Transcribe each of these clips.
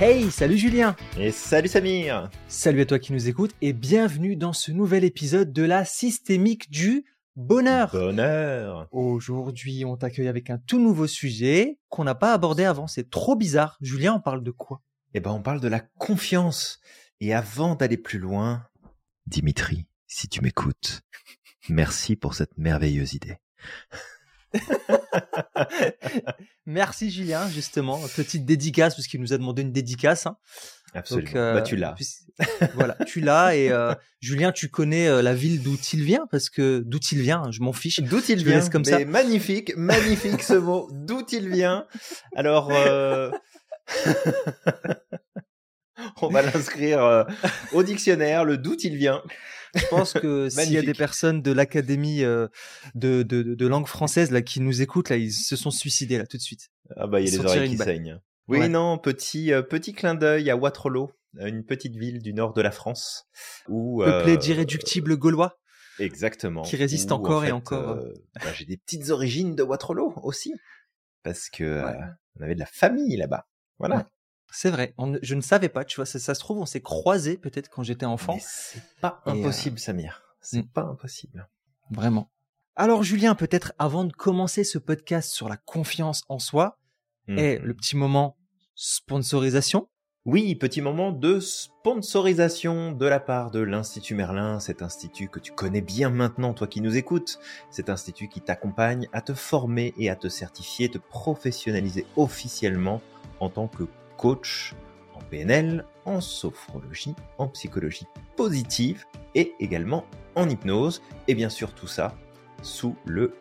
Hey, salut Julien Et salut Samir Salut à toi qui nous écoutes et bienvenue dans ce nouvel épisode de la systémique du bonheur. Bonheur Aujourd'hui, on t'accueille avec un tout nouveau sujet qu'on n'a pas abordé avant, c'est trop bizarre. Julien, on parle de quoi? Eh ben, on parle de la confiance. Et avant d'aller plus loin, Dimitri, si tu m'écoutes, merci pour cette merveilleuse idée. Merci Julien, justement, petite dédicace parce qu'il nous a demandé une dédicace. hein. Absolument. Donc, euh, bah, tu l'as. puis- voilà, tu l'as et euh, Julien, tu connais euh, la ville d'où il vient? Parce que d'où il vient, je m'en fiche. D'où il vient comme Mais ça. Magnifique, magnifique ce mot. D'où il vient Alors, euh, on va l'inscrire euh, au dictionnaire, le d'où il vient. Je pense que s'il y a des personnes de l'académie euh, de, de, de langue française là qui nous écoutent là, ils se sont suicidés là tout de suite. Ah bah, il y a les oreilles qui saignent. Oui, Ouais. non, petit, euh, petit clin d'œil à Waterloo, une petite ville du nord de la France. Où, Peuplé euh, d'irréductibles gaulois. Exactement. Qui résiste Où, encore en et encore. bah, j'ai des petites origines de Waterloo aussi. Parce que Ouais. on avait de la famille là-bas. Voilà. Ouais. C'est vrai, on- je ne savais pas, tu vois, ça, ça se trouve, on s'est croisés peut-être quand j'étais enfant. C'est pas Et, euh, impossible, Samir. C'est mm. pas impossible. Vraiment. Alors Julien, peut-être avant de commencer ce podcast sur la confiance en soi, et Mhm. le petit moment sponsorisation? Oui, petit moment de sponsorisation de la part de l'Institut Merlin, cet institut que tu connais bien maintenant, toi qui nous écoutes, cet institut qui t'accompagne à te former et à te certifier, te professionnaliser officiellement en tant que coach en PNL, en sophrologie, en psychologie positive et également en hypnose, et bien sûr tout ça sous le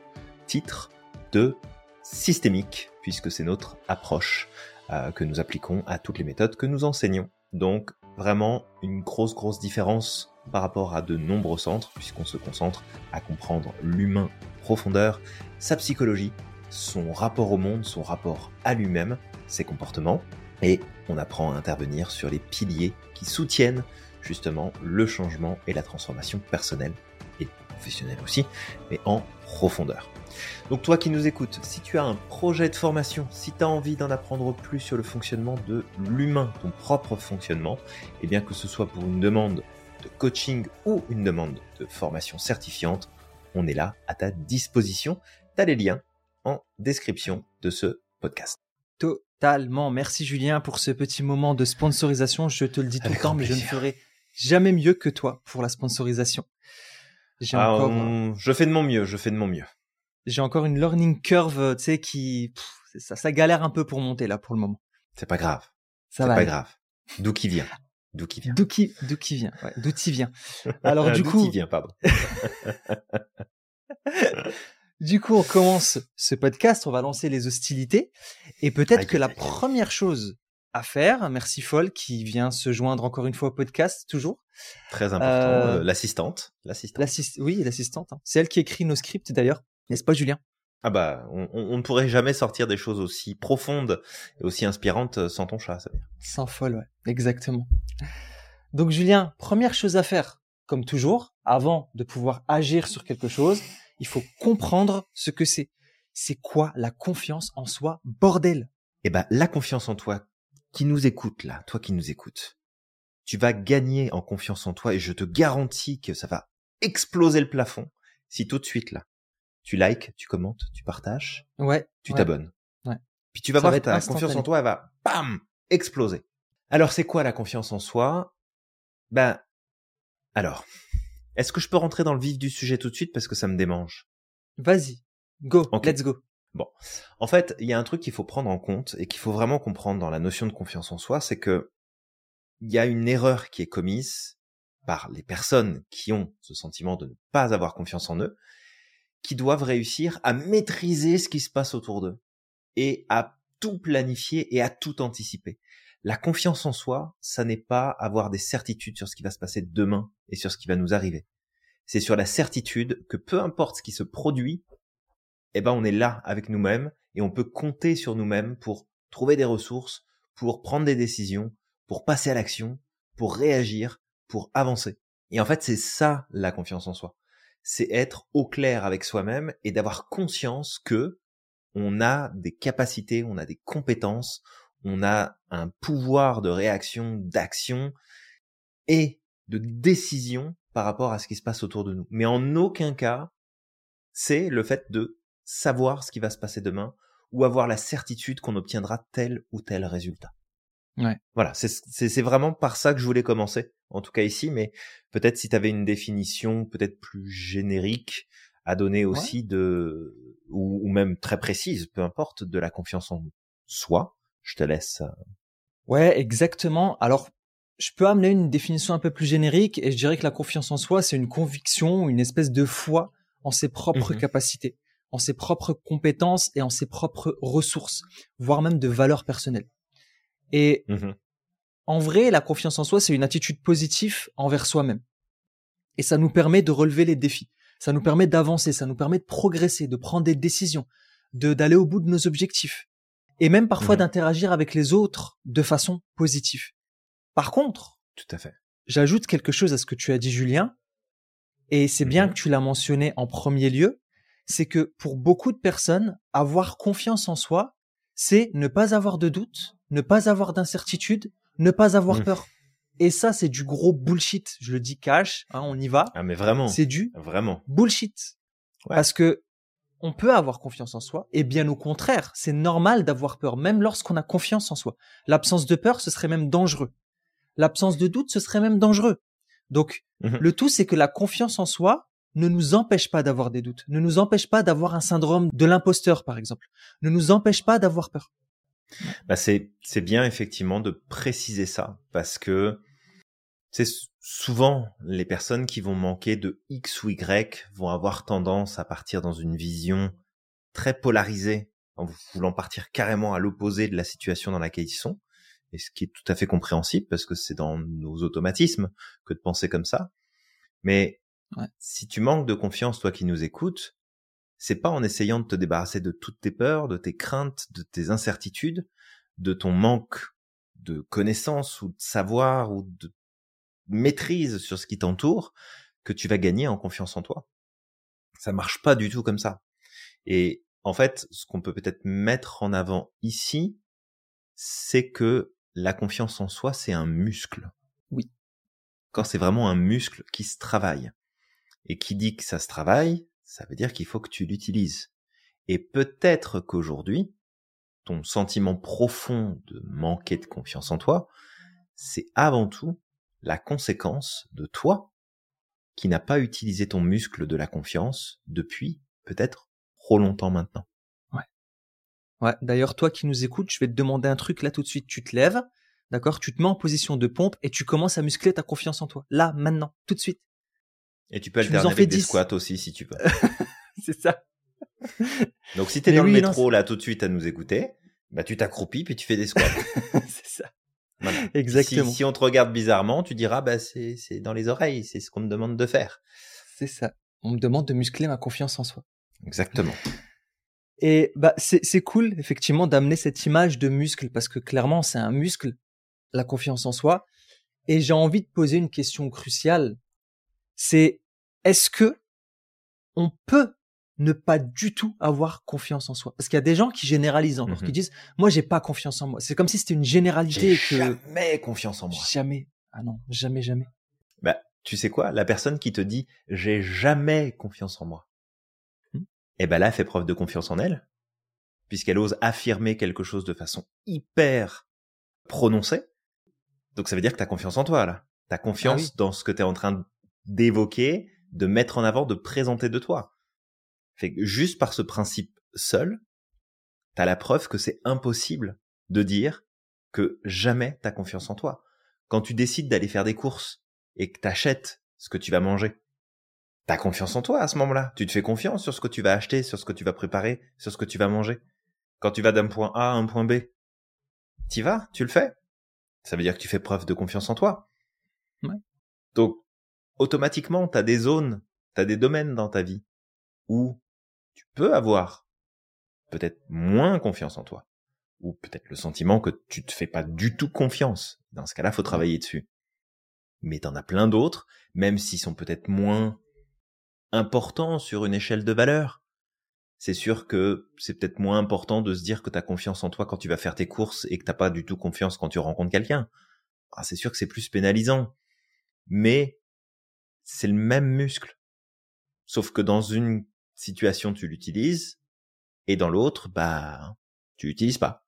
titre de systémique, puisque c'est notre approche euh, que nous appliquons à toutes les méthodes que nous enseignons. Donc vraiment une grosse grosse différence par rapport à de nombreux centres, puisqu'on se concentre à comprendre l'humain en profondeur, sa psychologie, son rapport au monde, son rapport à lui-même, ses comportements, et on apprend à intervenir sur les piliers qui soutiennent justement le changement et la transformation personnelle et professionnelle aussi, mais en profondeur. Donc toi qui nous écoutes, si tu as un projet de formation, si tu as envie d'en apprendre plus sur le fonctionnement de l'humain, ton propre fonctionnement, et bien que ce soit pour une demande de coaching ou une demande de formation certifiante, on est là à ta disposition. Tu as les liens en description de ce podcast. Totalement. Merci Julien pour ce petit moment de sponsorisation. Je te le dis tout Avec le temps, mais je ne ferai jamais mieux que toi pour la sponsorisation. J'ai Ah, encore, on- Je fais de mon mieux, je fais de mon mieux. j'ai encore une learning curve, euh, tu sais, qui, pff, ça, ça galère un peu pour monter là pour le moment. C'est pas grave. Ça C'est pas aller. grave. D'où qui vient D'où qui vient D'où qui, d'où qui vient, ouais, d'où qui vient. Alors du D'où coup, qui vient, pardon. du coup, on commence ce podcast, on va lancer les hostilités, et peut-être que la première chose à faire, merci Foll qui vient se joindre encore une fois au podcast, toujours. Très important. Euh, euh, L'assistante. L'assistante. L'assist, oui, l'assistante. hein. C'est elle qui écrit nos scripts d'ailleurs, n'est-ce pas Julien? Ah bah, on, on- on ne pourrait jamais sortir des choses aussi profondes et aussi inspirantes euh, sans ton chat, ça veut dire. Sans folle, ouais, exactement. Donc Julien, première chose à faire, comme toujours, avant de pouvoir agir sur quelque chose, il faut comprendre ce que c'est. C'est quoi la confiance en soi, bordel? Eh ben, la confiance en toi, qui nous écoute là, toi qui nous écoutes, tu vas gagner en confiance en toi et je te garantis que ça va exploser le plafond si tout de suite là, tu likes, tu commentes, tu partages, Ouais. tu ouais. t'abonnes. Ouais. Puis tu vas Ça voir que ta confiance en toi, elle va, bam, exploser. Alors, c'est quoi la confiance en soi? Ben, alors, est-ce que je peux rentrer dans le vif du sujet tout de suite parce que ça me démange? Vas-y, go, Ok. let's go. Bon, en fait, il y a un truc qu'il faut prendre en compte et qu'il faut vraiment comprendre dans la notion de confiance en soi, c'est que il y a une erreur qui est commise par les personnes qui ont ce sentiment de ne pas avoir confiance en eux, qui doivent réussir à maîtriser ce qui se passe autour d'eux et à tout planifier et à tout anticiper. La confiance en soi, ça n'est pas avoir des certitudes sur ce qui va se passer demain et sur ce qui va nous arriver. C'est sur la certitude que peu importe ce qui se produit, eh ben on est là avec nous-mêmes et on peut compter sur nous-mêmes pour trouver des ressources, pour prendre des décisions, pour passer à l'action, pour réagir, pour avancer. Et en fait, c'est ça la confiance en soi. C'est être au clair avec soi-même et d'avoir conscience que on a des capacités, on a des compétences, on a un pouvoir de réaction, d'action et de décision par rapport à ce qui se passe autour de nous. Mais en aucun cas, c'est le fait de savoir ce qui va se passer demain ou avoir la certitude qu'on obtiendra tel ou tel résultat. Ouais. Voilà, c'est vraiment par ça que je voulais commencer, en tout cas ici, mais peut-être si tu avais une définition peut-être plus générique à donner aussi de, ou, ou, même très précise, peu importe, de la confiance en soi, je te laisse. Ouais, exactement. Alors, je peux amener une définition un peu plus générique et je dirais que la confiance en soi, c'est une conviction, une espèce de foi en ses propres mmh capacités, en ses propres compétences et en ses propres ressources, voire même de valeurs personnelles. Et mmh en vrai, la confiance en soi, c'est une attitude positive envers soi-même. Et ça nous permet de relever les défis. Ça nous permet d'avancer, ça nous permet de progresser, de prendre des décisions, de d'aller au bout de nos objectifs. Et même parfois mmh d'interagir avec les autres de façon positive. Par contre, tout à fait. J'ajoute quelque chose à ce que tu as dit, Julien. Et c'est bien mmh que tu l'as mentionné en premier lieu. C'est que pour beaucoup de personnes, avoir confiance en soi, c'est ne pas avoir de doute, ne pas avoir d'incertitude, ne pas avoir mmh. peur. Et ça, c'est du gros bullshit. Je le dis cash, hein, on y va. Ah mais vraiment. C'est du vraiment bullshit. Parce que on peut avoir confiance en soi, et bien au contraire, c'est normal d'avoir peur, même lorsqu'on a confiance en soi. L'absence de peur, ce serait même dangereux. L'absence de doute, ce serait même dangereux. Donc, mmh le tout, c'est que la confiance en soi ne nous empêche pas d'avoir des doutes, ne nous empêche pas d'avoir un syndrome de l'imposteur, par exemple, ne nous empêche pas d'avoir peur. Bah c'est c'est bien effectivement de préciser ça parce que c'est souvent les personnes qui vont manquer de X ou Y vont avoir tendance à partir dans une vision très polarisée en voulant partir carrément à l'opposé de la situation dans laquelle ils sont et ce qui est tout à fait compréhensible parce que c'est dans nos automatismes que de penser comme ça. Mais si tu manques de confiance, toi qui nous écoutes, c'est pas en essayant de te débarrasser de toutes tes peurs, de tes craintes, de tes incertitudes, de ton manque de connaissances ou de savoir ou de maîtrise sur ce qui t'entoure que tu vas gagner en confiance en toi. Ça marche pas du tout comme ça. Et en fait, ce qu'on peut peut-être mettre en avant ici, c'est que la confiance en soi, c'est un muscle. Oui. Quand c'est vraiment un muscle qui se travaille. Et qui dit que ça se travaille, ça veut dire qu'il faut que tu l'utilises. Et peut-être qu'aujourd'hui, ton sentiment profond de manquer de confiance en toi, c'est avant tout la conséquence de toi qui n'a pas utilisé ton muscle de la confiance depuis peut-être trop longtemps maintenant. Ouais. Ouais. D'ailleurs, toi qui nous écoutes, je vais te demander un truc là tout de suite. Tu te lèves, d'accord? Tu te mets en position de pompe et tu commences à muscler ta confiance en toi. Là, maintenant, tout de suite. Et tu peux alterner avec des squats aussi si tu veux. c'est ça. Donc si t'es dans le métro là tout de suite à nous écouter, bah tu t'accroupis puis tu fais des squats. c'est ça. Exactement. Si, on te regarde bizarrement, tu diras bah c'est c'est dans les oreilles, c'est ce qu'on me demande de faire. C'est ça. On me demande de muscler ma confiance en soi. Exactement. Et bah c'est c'est cool effectivement d'amener cette image de muscle parce que clairement c'est un muscle la confiance en soi et j'ai envie de poser une question cruciale c'est est-ce que on peut ne pas du tout avoir confiance en soi parce qu'il y a des gens qui généralisent encore, qui mhm. disent moi j'ai pas confiance en moi. C'est comme si c'était une généralité que jamais confiance en moi. Jamais. Ah non, jamais jamais. Bah, tu sais quoi, la personne qui te dit j'ai jamais confiance en moi. Hmm. Eh ben là, elle fait preuve de confiance en elle puisqu'elle ose affirmer quelque chose de façon hyper prononcée. Donc ça veut dire que tu as confiance en toi là. Tu as confiance ah dans ce que tu es en train d'évoquer, de mettre en avant, de présenter de toi. Fait que juste par ce principe seul, t'as la preuve que c'est impossible de dire que jamais t'as confiance en toi. Quand tu décides d'aller faire des courses et que t'achètes ce que tu vas manger, t'as confiance en toi à ce moment-là. Tu te fais confiance sur ce que tu vas acheter, sur ce que tu vas préparer, sur ce que tu vas manger. Quand tu vas d'un point A à un point B, t'y vas, tu le fais. Ça veut dire que tu fais preuve de confiance en toi. Ouais. Donc, automatiquement, tu as des zones, tu as des domaines dans ta vie où tu peux avoir peut-être moins confiance en toi, ou peut-être le sentiment que tu te fais pas du tout confiance. Dans ce cas-là, faut travailler dessus. Mais t'en as plein d'autres, même s'ils sont peut-être moins importants sur une échelle de valeur, c'est sûr que c'est peut-être moins important de se dire que tu as confiance en toi quand tu vas faire tes courses et que t'as pas du tout confiance quand tu rencontres quelqu'un. Ah, c'est sûr que c'est plus pénalisant. Mais c'est le même muscle. Sauf que dans une situation, tu l'utilises et dans l'autre, bah, tu l'utilises pas.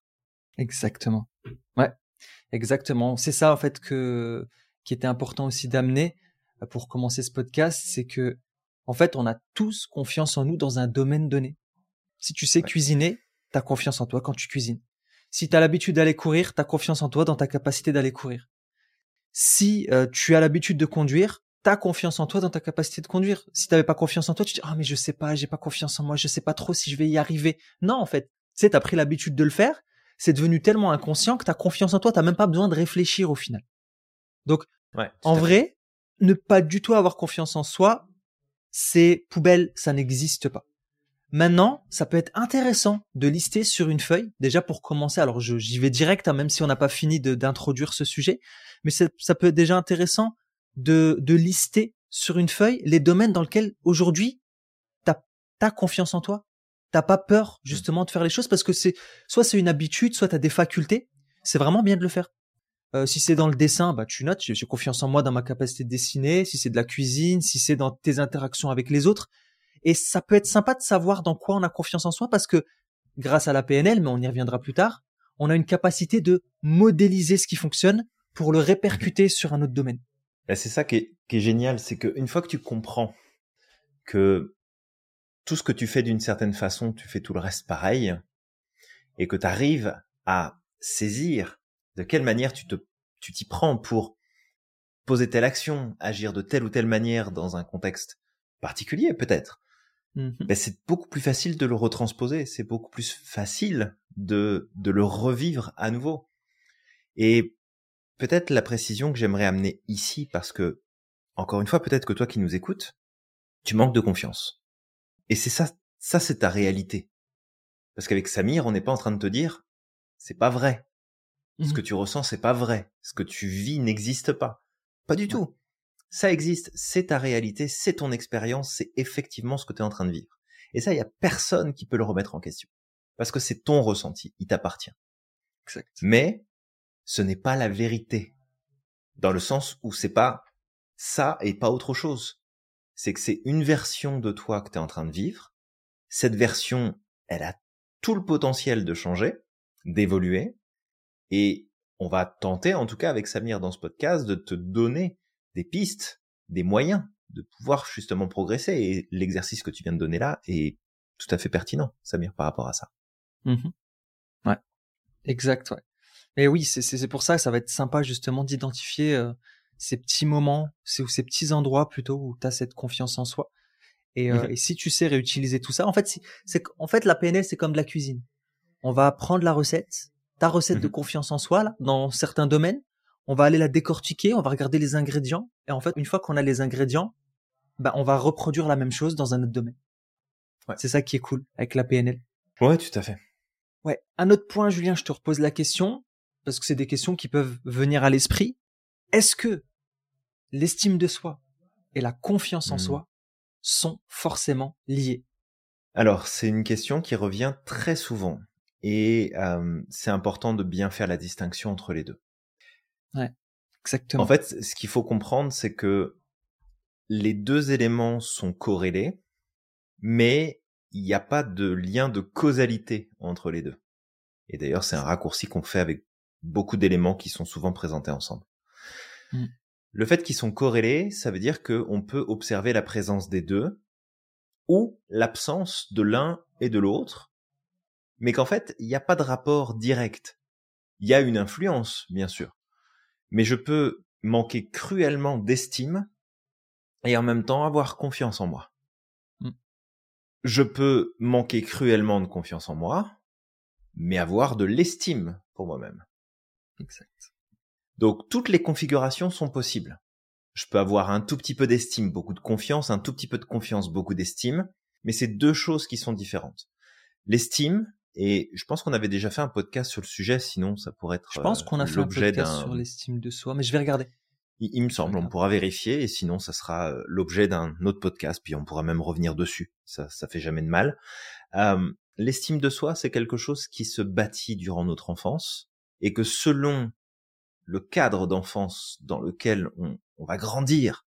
Exactement. Ouais, exactement. C'est ça, en fait, que, qui était important aussi d'amener euh, pour commencer ce podcast, c'est que, en fait, on a tous confiance en nous dans un domaine donné. Si tu sais cuisiner, tu as confiance en toi quand tu cuisines. Si tu as l'habitude d'aller courir, tu as confiance en toi dans ta capacité d'aller courir. Si euh, tu as l'habitude de conduire, tu as confiance en toi dans ta capacité de conduire. Si tu n'avais pas confiance en toi, tu te dis "Ah mais je sais pas, j'ai pas confiance en moi, je sais pas trop si je vais y arriver." Non, en fait, tu sais tu as pris l'habitude de le faire, c'est devenu tellement inconscient que tu as confiance en toi, tu même pas besoin de réfléchir au final. Donc en vrai, ne pas du tout avoir confiance en soi, c'est poubelle, ça n'existe pas. Maintenant, ça peut être intéressant de lister sur une feuille, déjà pour commencer. Alors, j'y vais direct, hein, même si on n'a pas fini d'introduire ce sujet, mais ça peut être déjà intéressant de, de lister sur une feuille les domaines dans lesquels aujourd'hui t'as as confiance en toi, t'as pas peur justement de faire les choses parce que c'est soit c'est une habitude, soit t'as des facultés. C'est vraiment bien de le faire. Euh, si c'est dans le dessin, bah tu notes, j'ai confiance en moi dans ma capacité de dessiner. Si c'est de la cuisine, si c'est dans tes interactions avec les autres, et ça peut être sympa de savoir dans quoi on a confiance en soi parce que grâce à la PNL, mais on y reviendra plus tard, on a une capacité de modéliser ce qui fonctionne pour le répercuter sur un autre domaine. Bah, c'est ça qui est, qui est génial, c'est qu'une fois que tu comprends que tout ce que tu fais d'une certaine façon, tu fais tout le reste pareil, et que tu arrives à saisir de quelle manière tu te, tu t'y prends pour poser telle action, agir de telle ou telle manière dans un contexte particulier peut-être, ben, c'est beaucoup plus facile de le retransposer, c'est beaucoup plus facile de, de le revivre à nouveau. Et peut-être la précision que j'aimerais amener ici, parce que, encore une fois, peut-être que toi qui nous écoutes, tu manques de confiance. Et c'est ça, ça c'est ta réalité. Parce qu'avec Samir, on n'est pas en train de te dire, c'est pas vrai. Ce mmh que tu ressens, c'est pas vrai. Ce que tu vis n'existe pas. Pas du tout ça existe, c'est ta réalité, c'est ton expérience, c'est effectivement ce que tu es en train de vivre. Et ça, il y a personne qui peut le remettre en question. Parce que c'est ton ressenti, il t'appartient. Exact. Mais ce n'est pas la vérité. Dans le sens où c'est pas ça et pas autre chose. C'est que c'est une version de toi que tu es en train de vivre. Cette version, elle a tout le potentiel de changer, d'évoluer. Et on va tenter, en tout cas avec Samir dans ce podcast, de te donner des pistes, des moyens de pouvoir justement progresser. Et l'exercice que tu viens de donner là est tout à fait pertinent, Samir, par rapport à ça. Mmh ouais, exact, ouais. Mais oui, c'est pour ça que ça va être sympa justement d'identifier euh, ces petits moments, ces, ces petits endroits plutôt où tu as cette confiance en soi. Et, euh, mmh et, si tu sais réutiliser tout ça, en fait, c'est en fait la PNL c'est comme de la cuisine. On va prendre la recette, ta recette de mmh confiance en soi là, dans certains domaines, on va aller la décortiquer, on va regarder les ingrédients, et en fait, une fois qu'on a les ingrédients, bah, on va reproduire la même chose dans un autre domaine. C'est ça qui est cool avec la PNL. Ouais, tout à fait. Ouais. Un autre point, Julien, je te repose la question, parce que c'est des questions qui peuvent venir à l'esprit. Est-ce que l'estime de soi et la confiance en hmm. soi sont forcément liées? Alors, c'est une question qui revient très souvent, et euh, c'est important de bien faire la distinction entre les deux. Ouais, exactement. En fait, ce qu'il faut comprendre, c'est que les deux éléments sont corrélés, mais il n'y a pas de lien de causalité entre les deux. Et d'ailleurs, c'est un raccourci qu'on fait avec beaucoup d'éléments qui sont souvent présentés ensemble. Mmh. Le fait qu'ils sont corrélés, ça veut dire qu'on peut observer la présence des deux ou l'absence de l'un et de l'autre, mais qu'en fait, il n'y a pas de rapport direct. Il y a une influence, bien sûr, mais je peux manquer cruellement d'estime et en même temps avoir confiance en moi. Mmh. Je peux manquer cruellement de confiance en moi, mais avoir de l'estime pour moi-même. Exact. Donc toutes les configurations sont possibles. Je peux avoir un tout petit peu d'estime, beaucoup de confiance, un tout petit peu de confiance, beaucoup d'estime, mais c'est deux choses qui sont différentes. L'estime, et je pense qu'on avait déjà fait un podcast sur le sujet, sinon ça pourrait être. Je pense qu'on a fait un podcast sur l'estime de soi, mais je vais regarder. Il, me semble, on pourra vérifier, et sinon ça sera euh, l'objet d'un autre podcast, puis on pourra même revenir dessus. Ça, ça fait jamais de mal. Euh, L'estime de soi, c'est quelque chose qui se bâtit durant notre enfance, et que selon le cadre d'enfance dans lequel on, va grandir,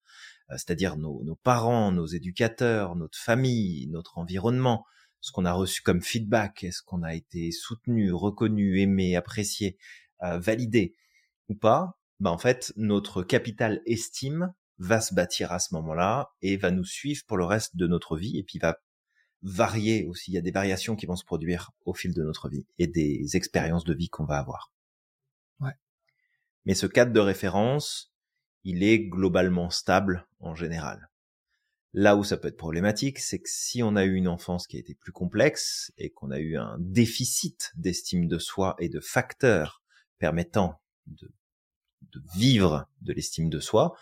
euh, c'est-à-dire nos, nos, parents, nos éducateurs, notre famille, notre environnement, ce qu'on a reçu comme feedback, est-ce qu'on a été soutenu, reconnu, aimé, apprécié, euh, validé ou pas, bah en fait notre capital estime va se bâtir à ce moment-là et va nous suivre pour le reste de notre vie et puis va varier aussi. Il y a des variations qui vont se produire au fil de notre vie et des expériences de vie qu'on va avoir. Mais ce cadre de référence, il est globalement stable en général. Là où ça peut être problématique, c'est que si on a eu une enfance qui a été plus complexe et qu'on a eu un déficit d'estime de soi et de facteurs permettant de, vivre de l'estime de soi,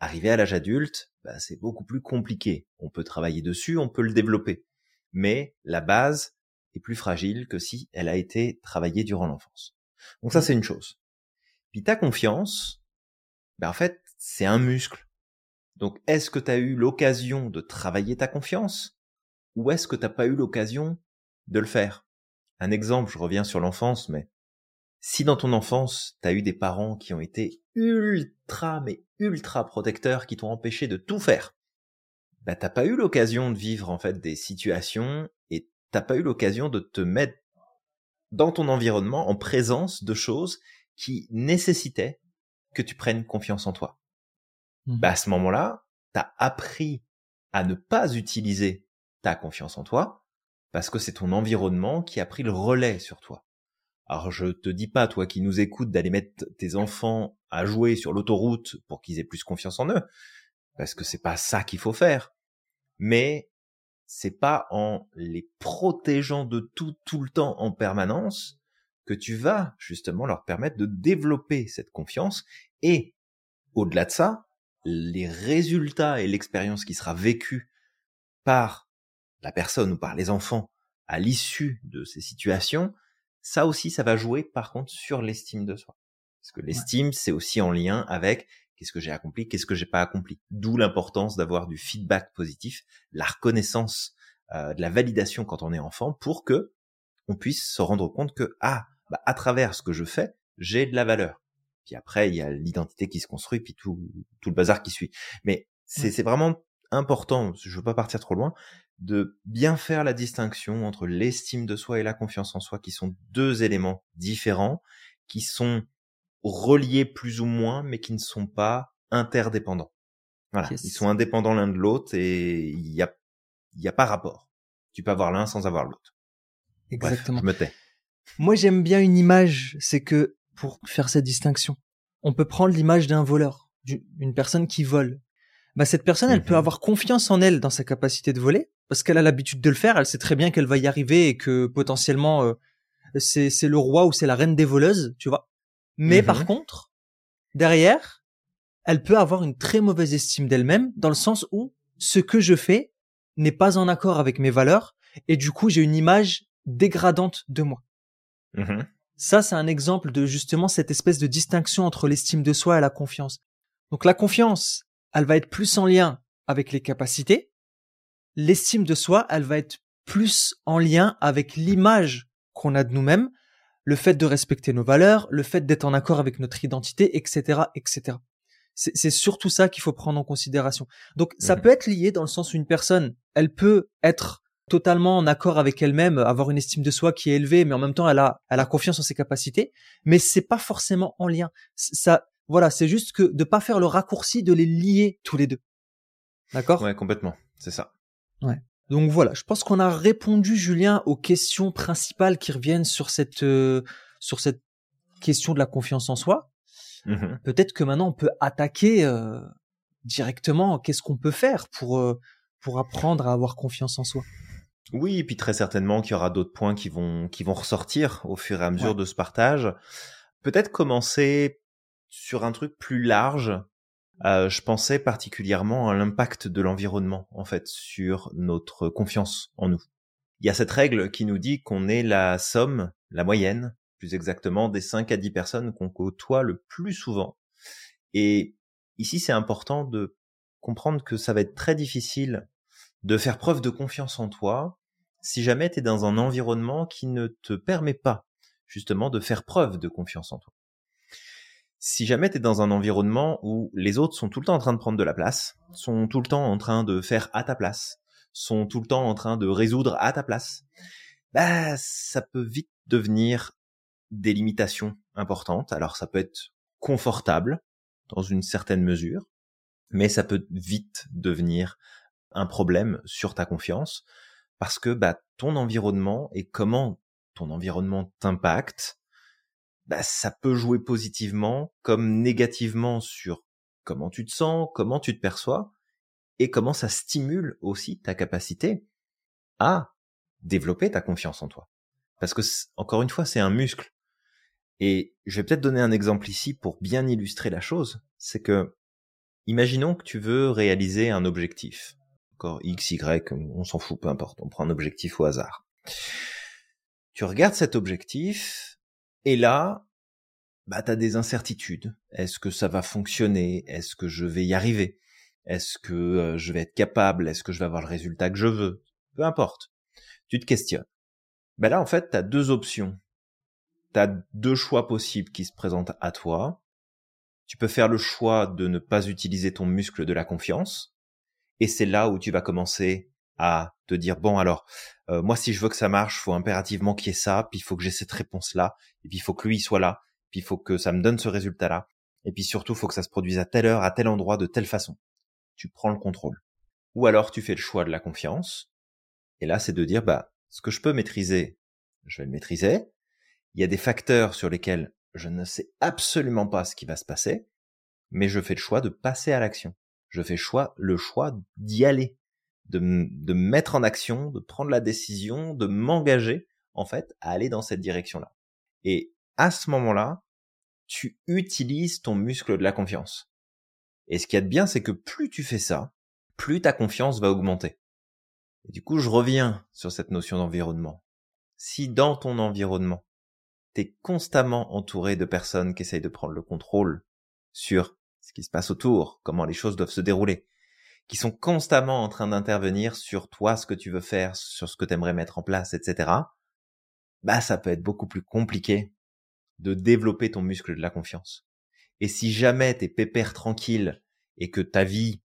arriver à l'âge adulte, bah, c'est beaucoup plus compliqué. On peut travailler dessus, on peut le développer. Mais la base est plus fragile que si elle a été travaillée durant l'enfance. Donc ça, mmh. c'est une chose. Puis ta confiance, bah, en fait, c'est un muscle. Donc, est-ce que tu as eu l'occasion de travailler ta confiance ou est-ce que tu n'as pas eu l'occasion de le faire? Un exemple, je reviens sur l'enfance, mais si dans ton enfance, tu as eu des parents qui ont été ultra, mais ultra protecteurs, qui t'ont empêché de tout faire, bah t'as pas eu l'occasion de vivre en fait des situations et t'as pas eu l'occasion de te mettre dans ton environnement en présence de choses qui nécessitaient que tu prennes confiance en toi. Mmh. Bah à ce moment-là, t'as appris à ne pas utiliser ta confiance en toi parce que c'est ton environnement qui a pris le relais sur toi. Alors je te dis pas, toi qui nous écoutes, d'aller mettre tes enfants à jouer sur l'autoroute pour qu'ils aient plus confiance en eux, parce que c'est pas ça qu'il faut faire. Mais c'est pas en les protégeant de tout tout le temps en permanence que tu vas justement leur permettre de développer cette confiance et au-delà de ça, les résultats et l'expérience qui sera vécue par la personne ou par les enfants à l'issue de ces situations ça aussi, ça va jouer par contre sur l'estime de soi. Parce que l'estime, c'est aussi en lien avec qu'est-ce que j'ai accompli, qu'est-ce que j'ai pas accompli. D'où l'importance d'avoir du feedback positif, la reconnaissance, euh, de la validation quand on est enfant, pour que on puisse se rendre compte que ah, bah, à travers ce que je fais, j'ai de la valeur. Puis après, il y a l'identité qui se construit, puis tout, tout le bazar qui suit. Mais c'est vraiment important. Je veux pas partir trop loin de bien faire la distinction entre l'estime de soi et la confiance en soi, qui sont deux éléments différents, qui sont reliés plus ou moins, mais qui ne sont pas interdépendants. Voilà, ils sont indépendants l'un de l'autre et il y a, y a pas rapport. Tu peux avoir l'un sans avoir l'autre. Exactement. je me tais. Moi, j'aime bien une image, c'est que pour faire cette distinction, on peut prendre l'image d'un voleur, d'une personne qui vole. Bah, cette personne, elle peut mhm. avoir confiance en elle dans sa capacité de voler, parce qu'elle a l'habitude de le faire, elle sait très bien qu'elle va y arriver et que potentiellement euh, c'est c'est le roi ou c'est la reine des voleuses, tu vois. Mais par mhm. contre, derrière, elle peut avoir une très mauvaise estime d'elle-même dans le sens où ce que je fais n'est pas en accord avec mes valeurs et du coup j'ai une image dégradante de moi. Mhm. Ça, c'est un exemple de justement cette espèce de distinction entre l'estime de soi et la confiance. Donc la confiance, elle va être plus en lien avec les capacités, l'estime de soi, elle va être plus en lien avec l'image qu'on a de nous-mêmes, le fait de respecter nos valeurs, le fait d'être en accord avec notre identité, etc., etc. C'est surtout ça qu'il faut prendre en considération. Donc, ça mhm. peut être lié dans le sens où une personne, elle peut être totalement en accord avec elle-même, avoir une estime de soi qui est élevée, mais en même temps, elle a, elle a confiance en ses capacités, mais c'est pas forcément en lien. Ça, voilà, c'est juste que de pas faire le raccourci de les lier tous les deux. D'accord? Ouais, complètement. C'est ça. Ouais. Donc voilà, je pense qu'on a répondu, Julien, aux questions principales qui reviennent sur cette euh, sur cette question de la confiance en soi. Mmh Peut-être que maintenant on peut attaquer euh, directement. Qu'est-ce qu'on peut faire pour euh, pour apprendre à avoir confiance en soi? Oui, et puis très certainement qu'il y aura d'autres points qui vont qui vont ressortir au fur et à mesure de ce partage. Peut-être commencer sur un truc plus large euh, je pensais particulièrement à l'impact de l'environnement, en fait, sur notre confiance en nous. Il y a cette règle qui nous dit qu'on est la somme, la moyenne, plus exactement, des 5 à 10 personnes qu'on côtoie le plus souvent. Et ici, c'est important de comprendre que ça va être très difficile de faire preuve de confiance en toi si jamais tu es dans un environnement qui ne te permet pas justement de faire preuve de confiance en toi. Si jamais tu es dans un environnement où les autres sont tout le temps en train de prendre de la place, sont tout le temps en train de faire à ta place, sont tout le temps en train de résoudre à ta place, bah ça peut vite devenir des limitations importantes. Alors ça peut être confortable dans une certaine mesure, mais ça peut vite devenir un problème sur ta confiance parce que bah, ton environnement et comment ton environnement t'impacte, bah, ça peut jouer positivement comme négativement sur comment tu te sens, comment tu te perçois et comment ça stimule aussi ta capacité à développer ta confiance en toi. Parce que, encore une fois, c'est un muscle. Et je vais peut-être donner un exemple ici pour bien illustrer la chose. C'est que, imaginons que tu veux réaliser un objectif. Encore X, Y, on s'en fout, peu importe. On prend un objectif au hasard. Tu regardes cet objectif, et là, bah, t'as des incertitudes. Est-ce que ça va fonctionner? Est-ce que je vais y arriver? Est-ce que euh, je vais être capable? Est-ce que je vais avoir le résultat que je veux? Peu importe. Tu te questionnes. Ben là, en fait, tu as deux options. Tu as deux choix possibles qui se présentent à toi. Tu peux faire le choix de ne pas utiliser ton muscle de la confiance. Et c'est là où tu vas commencer à te dire, bon alors, euh, moi si je veux que ça marche, faut impérativement qu'il y ait ça, puis il faut que j'ai cette réponse-là, et puis il faut que lui soit là, puis il faut que ça me donne ce résultat-là, et puis surtout, faut que ça se produise à telle heure, à tel endroit, de telle façon. Tu prends le contrôle. Ou alors tu fais le choix de la confiance, et là c'est de dire, bah, ce que je peux maîtriser, je vais le maîtriser. Il y a des facteurs sur lesquels je ne sais absolument pas ce qui va se passer, mais je fais le choix de passer à l'action. Je fais choix, le choix d'y aller, de, de mettre en action, de prendre la décision, de m'engager, en fait, à aller dans cette direction-là. Et à ce moment-là, tu utilises ton muscle de la confiance. Et ce qu'il y a de bien, c'est que plus tu fais ça, plus ta confiance va augmenter. Du coup, je reviens sur cette notion d'environnement. Si dans ton environnement, tu es constamment entouré de personnes qui essayent de prendre le contrôle sur ce qui se passe autour, comment les choses doivent se dérouler, qui sont constamment en train d'intervenir sur toi, ce que tu veux faire, sur ce que tu aimerais mettre en place, etc., bah ça peut être beaucoup plus compliqué de développer ton muscle de la confiance. Et si jamais t'es pépère tranquille et que ta vie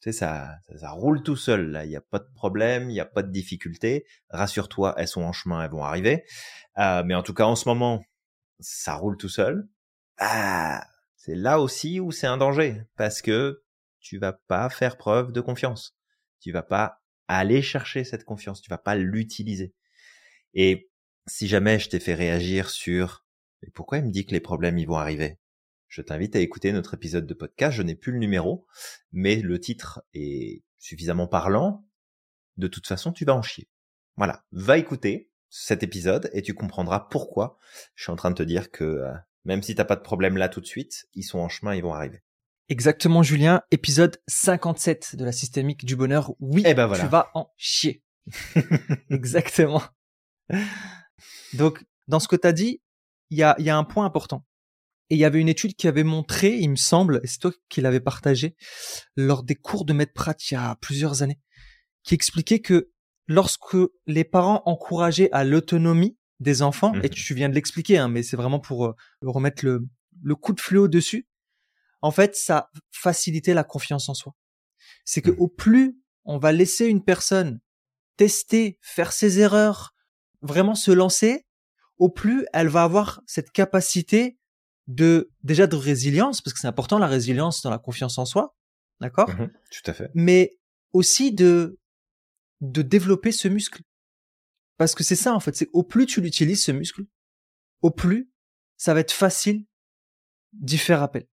sais, ça, ça, roule tout seul. Là, il n'y a pas de problème, il n'y a pas de difficulté. Rassure-toi, elles sont en chemin, elles vont arriver. Euh, mais en tout cas, en ce moment, ça roule tout seul. Ah, c'est là aussi où c'est un danger parce que tu vas pas faire preuve de confiance. Tu vas pas aller chercher cette confiance. Tu vas pas l'utiliser. Et si jamais je t'ai fait réagir sur mais pourquoi il me dit que les problèmes ils vont arriver? Je t'invite à écouter notre épisode de podcast. Je n'ai plus le numéro, mais le titre est suffisamment parlant. De toute façon, tu vas en chier. Voilà, va écouter cet épisode et tu comprendras pourquoi je suis en train de te dire que euh, même si t'as pas de problème là tout de suite, ils sont en chemin, ils vont arriver. Exactement, Julien. Épisode 57 de la systémique du bonheur. Oui, eh ben tu vas en chier. Exactement. Donc, dans ce que tu as dit, il y a, y a un point important. Et il y avait une étude qui avait montré, il me semble, et c'est toi qui l'avais partagé, lors des cours de maître Pratt il y a plusieurs années, qui expliquait que lorsque les parents encourageaient à l'autonomie des enfants, et mhm. tu viens de l'expliquer, hein, mais c'est vraiment pour euh, remettre le, le coup de fléau dessus, en fait, ça facilitait la confiance en soi. C'est que mhm. au plus on va laisser une personne tester, faire ses erreurs, vraiment se lancer, au plus elle va avoir cette capacité de déjà de résilience parce que c'est important la résilience dans la confiance en soi, d'accord? Mmh Tout à fait. Mais aussi de de développer ce muscle parce que c'est ça en fait, c'est au plus tu l'utilises ce muscle, au plus ça va être facile d'y faire appel.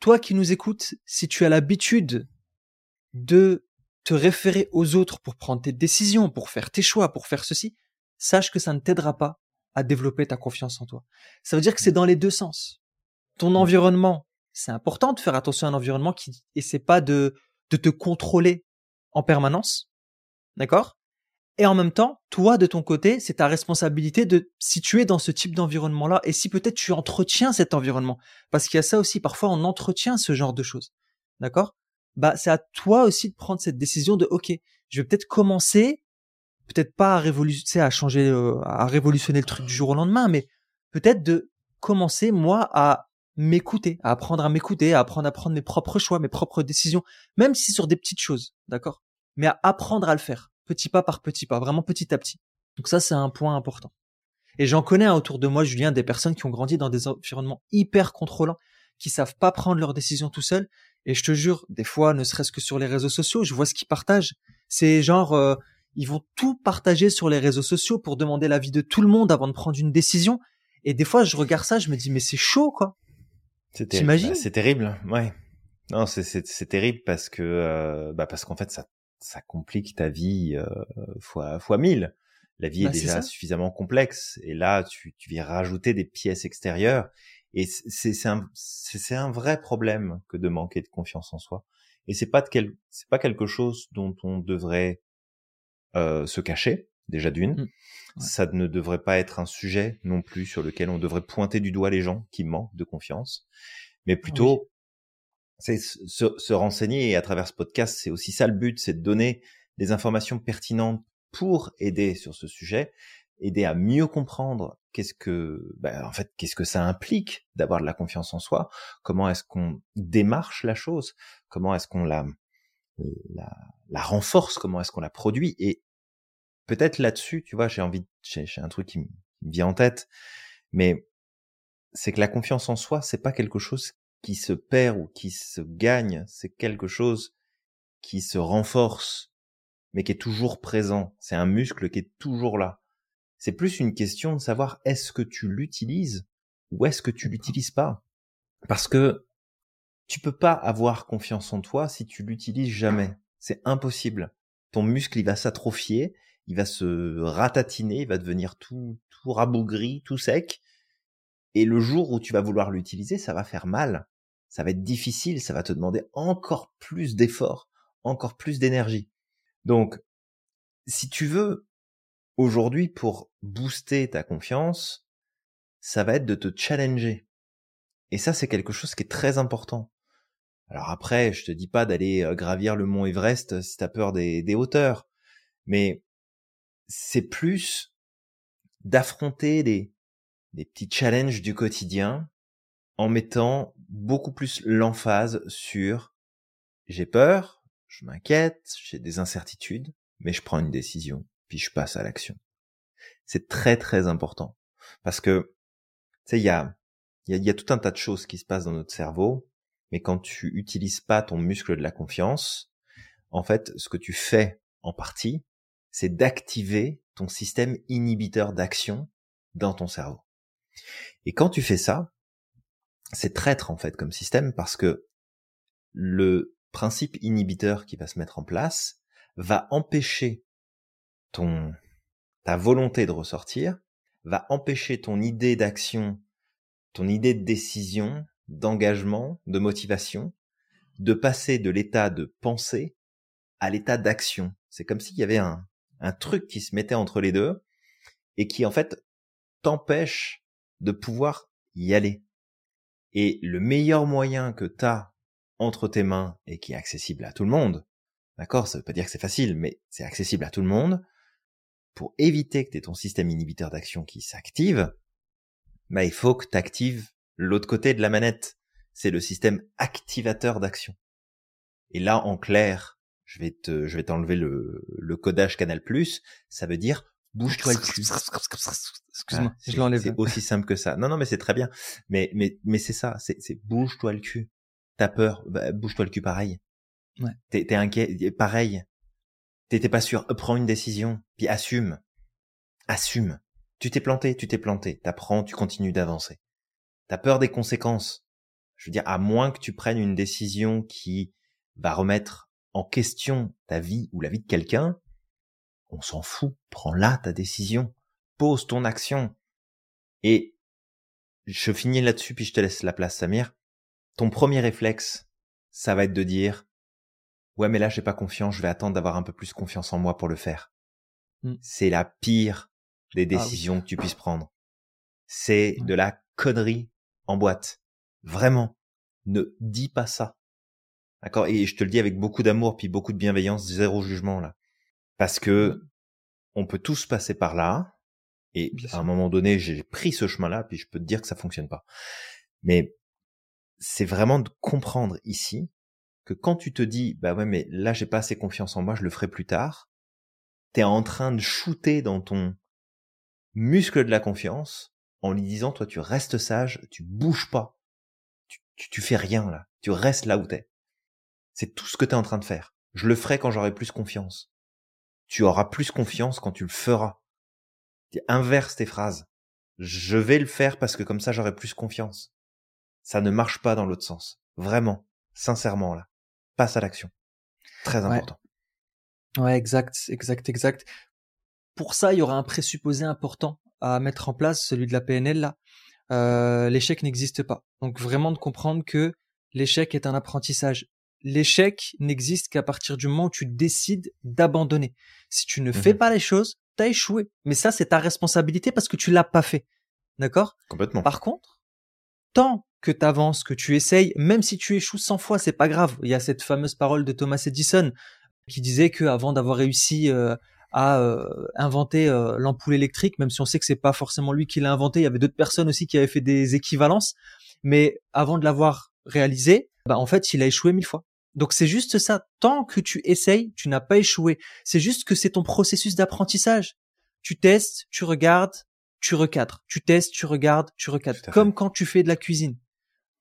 Toi qui nous écoutes, si tu as l'habitude de te référer aux autres pour prendre tes décisions, pour faire tes choix, pour faire ceci, sache que ça ne t'aidera pas à développer ta confiance en toi. Ça veut dire que c'est dans les deux sens. Ton mmh. environnement, c'est important de faire attention à un environnement qui essaie pas de, de te contrôler en permanence. D'accord? Et en même temps, toi, de ton côté, c'est ta responsabilité de si tu es dans ce type d'environnement-là. Et si peut-être tu entretiens cet environnement. Parce qu'il y a ça aussi, parfois on entretient ce genre de choses. D'accord? Bah, c'est à toi aussi de prendre cette décision de, ok, je vais peut-être commencer, peut-être pas à révolutionner, à changer, euh, à révolutionner le truc du jour au lendemain, mais peut-être de commencer, moi, à m'écouter, à apprendre à m'écouter, à apprendre à prendre mes propres choix, mes propres décisions, même si sur des petites choses, d'accord? Mais à apprendre à le faire petit pas par petit pas, vraiment petit à petit. Donc ça, c'est un point important. Et j'en connais autour de moi, Julien, des personnes qui ont grandi dans des environnements hyper contrôlants, qui savent pas prendre leurs décisions tout seuls. Et je te jure, des fois, ne serait-ce que sur les réseaux sociaux, je vois ce qu'ils partagent. C'est genre, euh, ils vont tout partager sur les réseaux sociaux pour demander l'avis de tout le monde avant de prendre une décision. Et des fois, je regarde ça, je me dis, mais c'est chaud, quoi. T'imagines bah, C'est terrible, ouais. Non, c'est terrible parce que, euh, bah parce qu'en fait, ça ça complique ta vie euh, fois fois mille. La vie est bah, déjà suffisamment complexe et là tu tu viens rajouter des pièces extérieures et c'est c'est un c'est un vrai problème que de manquer de confiance en soi. Et c'est pas de quel c'est pas quelque chose dont on devrait euh, se cacher déjà d'une. Mmh. Ça ne devrait pas être un sujet non plus sur lequel on devrait pointer du doigt les gens qui manquent de confiance, mais plutôt c'est se, se, renseigner et à travers ce podcast, c'est aussi ça le but, c'est de donner des informations pertinentes pour aider sur ce sujet, aider à mieux comprendre qu'est-ce que, ben, en fait, qu'est-ce que ça implique d'avoir de la confiance en soi, comment est-ce qu'on démarche la chose, comment est-ce qu'on la, la, la renforce, comment est-ce qu'on la produit et peut-être là-dessus, tu vois, j'ai envie, j'ai un truc qui me vient en tête, mais c'est que la confiance en soi, c'est pas quelque chose qui se perd ou qui se gagne, c'est quelque chose qui se renforce, mais qui est toujours présent. C'est un muscle qui est toujours là. C'est plus une question de savoir est-ce que tu l'utilises ou est-ce que tu l'utilises pas? Parce que tu peux pas avoir confiance en toi si tu l'utilises jamais. C'est impossible. Ton muscle, il va s'atrophier, il va se ratatiner, il va devenir tout, tout rabougri, tout sec. Et le jour où tu vas vouloir l'utiliser, ça va faire mal ça va être difficile, ça va te demander encore plus d'efforts, encore plus d'énergie. Donc, si tu veux, aujourd'hui, pour booster ta confiance, ça va être de te challenger. Et ça, c'est quelque chose qui est très important. Alors après, je te dis pas d'aller euh, gravir le mont Everest si t'as peur des, hauteurs, mais c'est plus d'affronter des, des petits challenges du quotidien en mettant beaucoup plus l'emphase sur j'ai peur, je m'inquiète, j'ai des incertitudes, mais je prends une décision, puis je passe à l'action. C'est très très important parce que tu sais il y a y a, tout un tas de choses qui se passent dans notre cerveau, mais quand tu utilises pas ton muscle de la confiance, en fait, ce que tu fais en partie, c'est d'activer ton système inhibiteur d'action dans ton cerveau. Et quand tu fais ça, c'est traître en fait comme système parce que le principe inhibiteur qui va se mettre en place va empêcher ton ta volonté de ressortir, va empêcher ton idée d'action, ton idée de décision, d'engagement, de motivation, de passer de l'état de pensée à l'état d'action. C'est comme s'il y avait un, un truc qui se mettait entre les deux et qui en fait t'empêche de pouvoir y aller. Et le meilleur moyen que tu as entre tes mains et qui est accessible à tout le monde, d'accord Ça veut pas dire que c'est facile, mais c'est accessible à tout le monde. Pour éviter que tu ton système inhibiteur d'action qui s'active, bah, il faut que tu actives l'autre côté de la manette. C'est le système activateur d'action. Et là, en clair, je vais te, je vais t'enlever le, le codage Canal+. Ça veut dire bouge-toi le cul. Excuse-moi, je l'enlève. C'est aussi simple que ça. Non, non, mais c'est très bien. Mais, mais, mais c'est ça. C'est, c'est bouge-toi le cul. T'as peur, bah, bouge-toi le cul pareil. Ouais. T'es, t'es inquiet, pareil. T'étais pas sûr, prends une décision, puis assume. Assume. Tu t'es planté, tu t'es planté. T'apprends, tu continues d'avancer. T'as peur des conséquences. Je veux dire, à moins que tu prennes une décision qui va remettre en question ta vie ou la vie de quelqu'un, on s'en fout. Prends là ta décision. Pose ton action. Et je finis là-dessus, puis je te laisse la place, Samir. Ton premier réflexe, ça va être de dire, ouais, mais là, j'ai pas confiance, je vais attendre d'avoir un peu plus confiance en moi pour le faire. Mm. c'est la pire des Ah oui. décisions que tu puisses prendre. C'est Ouais. de la connerie en boîte. Vraiment. Ne dis pas ça. D'accord? Et je te le dis avec beaucoup d'amour puis beaucoup de bienveillance, zéro jugement là. Parce que on peut tous passer par là. Et Bien à sûr. un moment donné, j'ai pris ce chemin-là, puis je peux te dire que ça fonctionne pas. Mais c'est vraiment de comprendre ici que quand tu te dis, bah ouais, mais là, j'ai pas assez confiance en moi, je le ferai plus tard, t'es en train de shooter dans ton muscle de la confiance en lui disant, toi, tu restes sage, tu bouges pas, tu, tu, tu fais rien là, tu restes là où t'es. C'est tout ce que t'es en train de faire. Je le ferai quand j'aurai plus confiance. Tu auras plus confiance quand tu le feras. Tu inverses tes phrases. Je vais le faire parce que comme ça j'aurai plus confiance. Ça ne marche pas dans l'autre sens. Vraiment. Sincèrement, là. Passe à l'action. Très important. Ouais, exact, exact, exact. Pour ça, il y aura un présupposé important à mettre en place, celui de la PNL là. Euh, l'échec n'existe pas. Donc vraiment de comprendre que l'échec est un apprentissage. L'échec n'existe qu'à partir du moment où tu décides d'abandonner. Si tu ne fais Mhm. pas les choses, t'as échoué. Mais ça, c'est ta responsabilité parce que tu l'as pas fait. D'accord? Complètement. Par contre, tant que tu avances, que tu essayes, même si tu échoues 100 fois, c'est pas grave. Il y a cette fameuse parole de Thomas Edison qui disait que avant d'avoir réussi euh, à euh, inventer euh, l'ampoule électrique, même si on sait que c'est pas forcément lui qui l'a inventé, il y avait d'autres personnes aussi qui avaient fait des équivalences, mais avant de l'avoir réalisé, bah en fait, il a échoué mille fois. Donc c'est juste ça. Tant que tu essayes, tu n'as pas échoué. C'est juste que c'est ton processus d'apprentissage. Tu testes, tu regardes, tu recadres. Tu testes, tu regardes, tu recadres. Fait. Comme quand tu fais de la cuisine.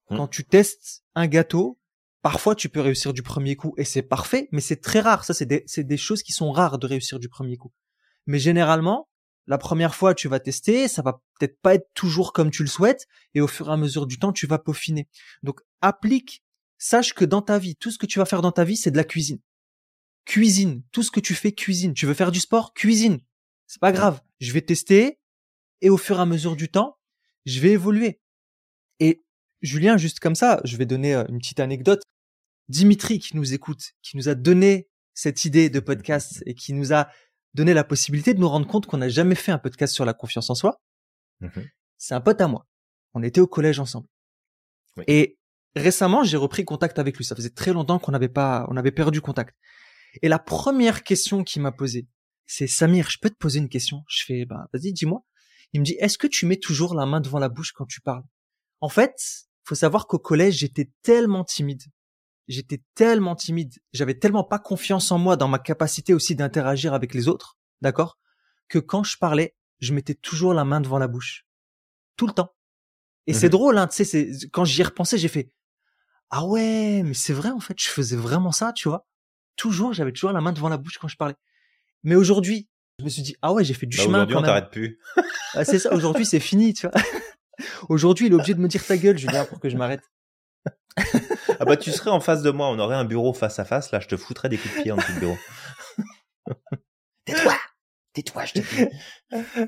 Hmm. Quand tu testes un gâteau, parfois tu peux réussir du premier coup et c'est parfait, mais c'est très rare. Ça, c'est des, des choses qui sont rares de réussir du premier coup. Mais généralement, la première fois, tu vas tester, ça va peut-être pas être toujours comme tu le souhaites, et au fur et à mesure du temps, tu vas peaufiner. Donc, applique, sache que dans ta vie, tout ce que tu vas faire dans ta vie, c'est de la cuisine. Cuisine, tout ce que tu fais, cuisine. Tu veux faire du sport, cuisine. C'est pas grave. Je vais tester, et au fur et à mesure du temps, je vais évoluer. Et Julien, juste comme ça, je vais donner euh, une petite anecdote. Dimitri qui nous écoute, qui nous a donné cette idée de podcast et qui nous a donné la possibilité de nous rendre compte qu'on n'a jamais fait un podcast sur la confiance en soi. Mhm. C'est un pote à moi. On était au collège ensemble. Oui. Et récemment, j'ai repris contact avec lui. Ça faisait très longtemps qu'on n'avait pas, on avait perdu contact. Et la première question qu'il m'a posée, c'est Samir, je peux te poser une question? Je fais, bah vas-y, dis-moi. Il me dit, est-ce que tu mets toujours la main devant la bouche quand tu parles? En fait, faut savoir qu'au collège, j'étais tellement timide. J'étais tellement timide. J'avais tellement pas confiance en moi dans ma capacité aussi d'interagir avec les autres, d'accord? Que quand je parlais, je mettais toujours la main devant la bouche. Tout le temps. Et c'est Mhm. drôle, hein, tu sais, quand j'y ai repensé, j'ai fait, ah ouais, mais c'est vrai, en fait, je faisais vraiment ça, tu vois. Toujours, j'avais toujours la main devant la bouche quand je parlais. Mais aujourd'hui, je me suis dit, ah ouais, j'ai fait du Bah, chemin aujourd'hui, on t'arrête plus. Ah, c'est ça, aujourd'hui, c'est fini, tu vois. aujourd'hui, il est obligé de me dire ta gueule, Julien, pour que je m'arrête. Ah bah, tu serais en face de moi. On aurait un bureau face à face. Là, je te foutrais des coups de pied en dessous du bureau. Tais-toi! Tais-toi, je te dis.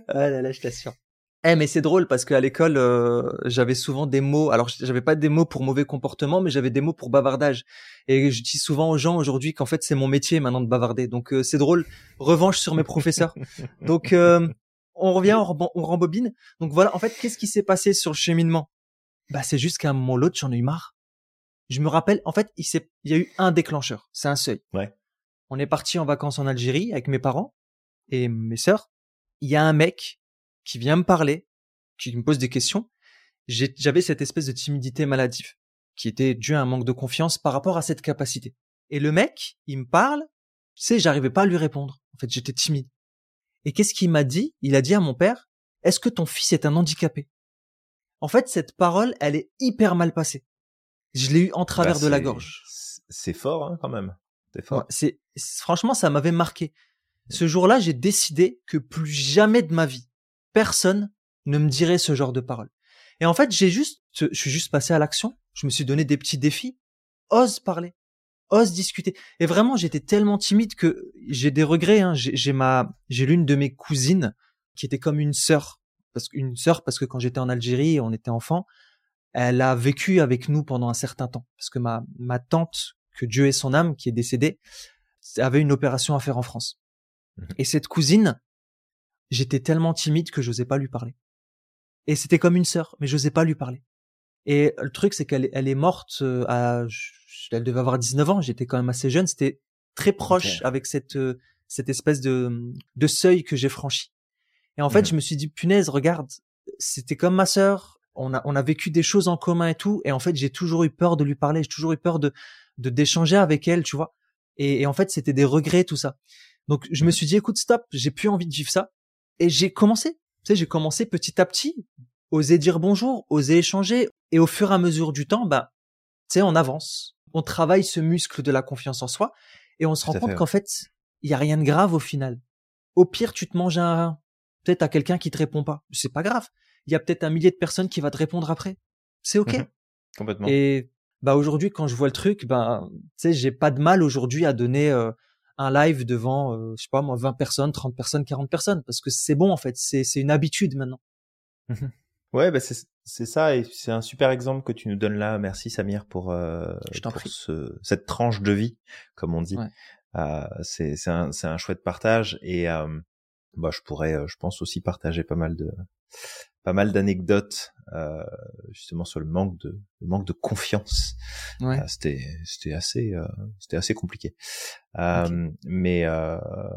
Ah là là, je t'assure. Eh mais c'est drôle parce qu'à l'école euh, j'avais souvent des mots. Alors j'avais pas des mots pour mauvais comportement, mais j'avais des mots pour bavardage. Et je dis souvent aux gens aujourd'hui qu'en fait c'est mon métier maintenant de bavarder. Donc euh, c'est drôle. Revanche sur mes professeurs. Donc euh, on revient, on, rembo- on rembobine. Donc voilà. En fait, qu'est-ce qui s'est passé sur le cheminement? Bah c'est juste qu'à un moment ou l'autre j'en ai eu marre. Je me rappelle. En fait, il il y a eu un déclencheur. C'est un seuil. Ouais. On est parti en vacances en Algérie avec mes parents et mes sœurs. Il y a un mec qui vient me parler, qui me pose des questions. J'avais cette espèce de timidité maladive qui était due à un manque de confiance par rapport à cette capacité. Et le mec, il me parle, tu sais, j'arrivais pas à lui répondre. En fait, j'étais timide. Et qu'est-ce qu'il m'a dit? Il a dit à mon père, est-ce que ton fils est un handicapé? En fait, cette parole, elle est hyper mal passée. Je l'ai eu en travers Bah, de la gorge. C'est fort, hein, quand même. C'est fort. Ouais, franchement ça m'avait marqué. Ce jour-là, j'ai décidé que plus jamais de ma vie personne ne me dirait ce genre de paroles. Et en fait, j'ai juste je suis juste passé à l'action, je me suis donné des petits défis, ose parler, ose discuter. Et vraiment, j'étais tellement timide que j'ai des regrets hein. J'ai ma j'ai l'une de mes cousines qui était comme une sœur parce qu'une sœur parce que quand j'étais en Algérie, on était enfant, elle a vécu avec nous pendant un certain temps parce que ma ma tante que Dieu ait son âme qui est décédée avait une opération à faire en France. Mhm. Et cette cousine, j'étais tellement timide que j'osais pas lui parler. Et c'était comme une sœur, mais j'osais pas lui parler. Et le truc, c'est qu'elle elle est morte euh, à, elle devait avoir 19 ans, j'étais quand même assez jeune, c'était très proche avec cette, euh, cette espèce de, de seuil que j'ai franchi. Et en fait, mmh. je me suis dit, punaise, regarde, c'était comme ma sœur, on a, on a vécu des choses en commun et tout, et en fait, j'ai toujours eu peur de lui parler, j'ai toujours eu peur de, de d'échanger avec elle, tu vois. Et, et en fait, c'était des regrets, tout ça. Donc, je me suis dit, écoute, stop, j'ai plus envie de vivre ça. Et j'ai commencé. Tu sais, j'ai commencé petit à petit, oser dire bonjour, oser échanger. Et au fur et à mesure du temps, bah, tu sais, on avance. On travaille ce muscle de la confiance en soi. Et on se rend compte qu'en fait, il y a rien de grave au final. Au pire, tu te manges un rein. Peut-être à quelqu'un qui te répond pas. C'est pas grave. Il y a peut-être un millier de personnes qui va te répondre après. C'est ok. Mmh Complètement. Et bah aujourd'hui, quand je vois le truc, ben, tu sais, j'ai pas de mal aujourd'hui à donner euh, un live devant, euh, je sais pas moi, 20 personnes, 30 personnes, 40 personnes, parce que c'est bon en fait, c'est c'est une habitude maintenant. Mmh ouais, bah c'est c'est ça et c'est un super exemple que tu nous donnes là. Merci Samir pour, euh, pour ce, cette tranche de vie, comme on dit. Euh, c'est c'est un c'est un chouette partage et euh, bah je pourrais, euh, je pense aussi partager pas mal de pas mal d'anecdotes euh, justement sur le manque de le manque de confiance. Ouais. Euh, c'était c'était assez euh, c'était assez compliqué. Euh, mais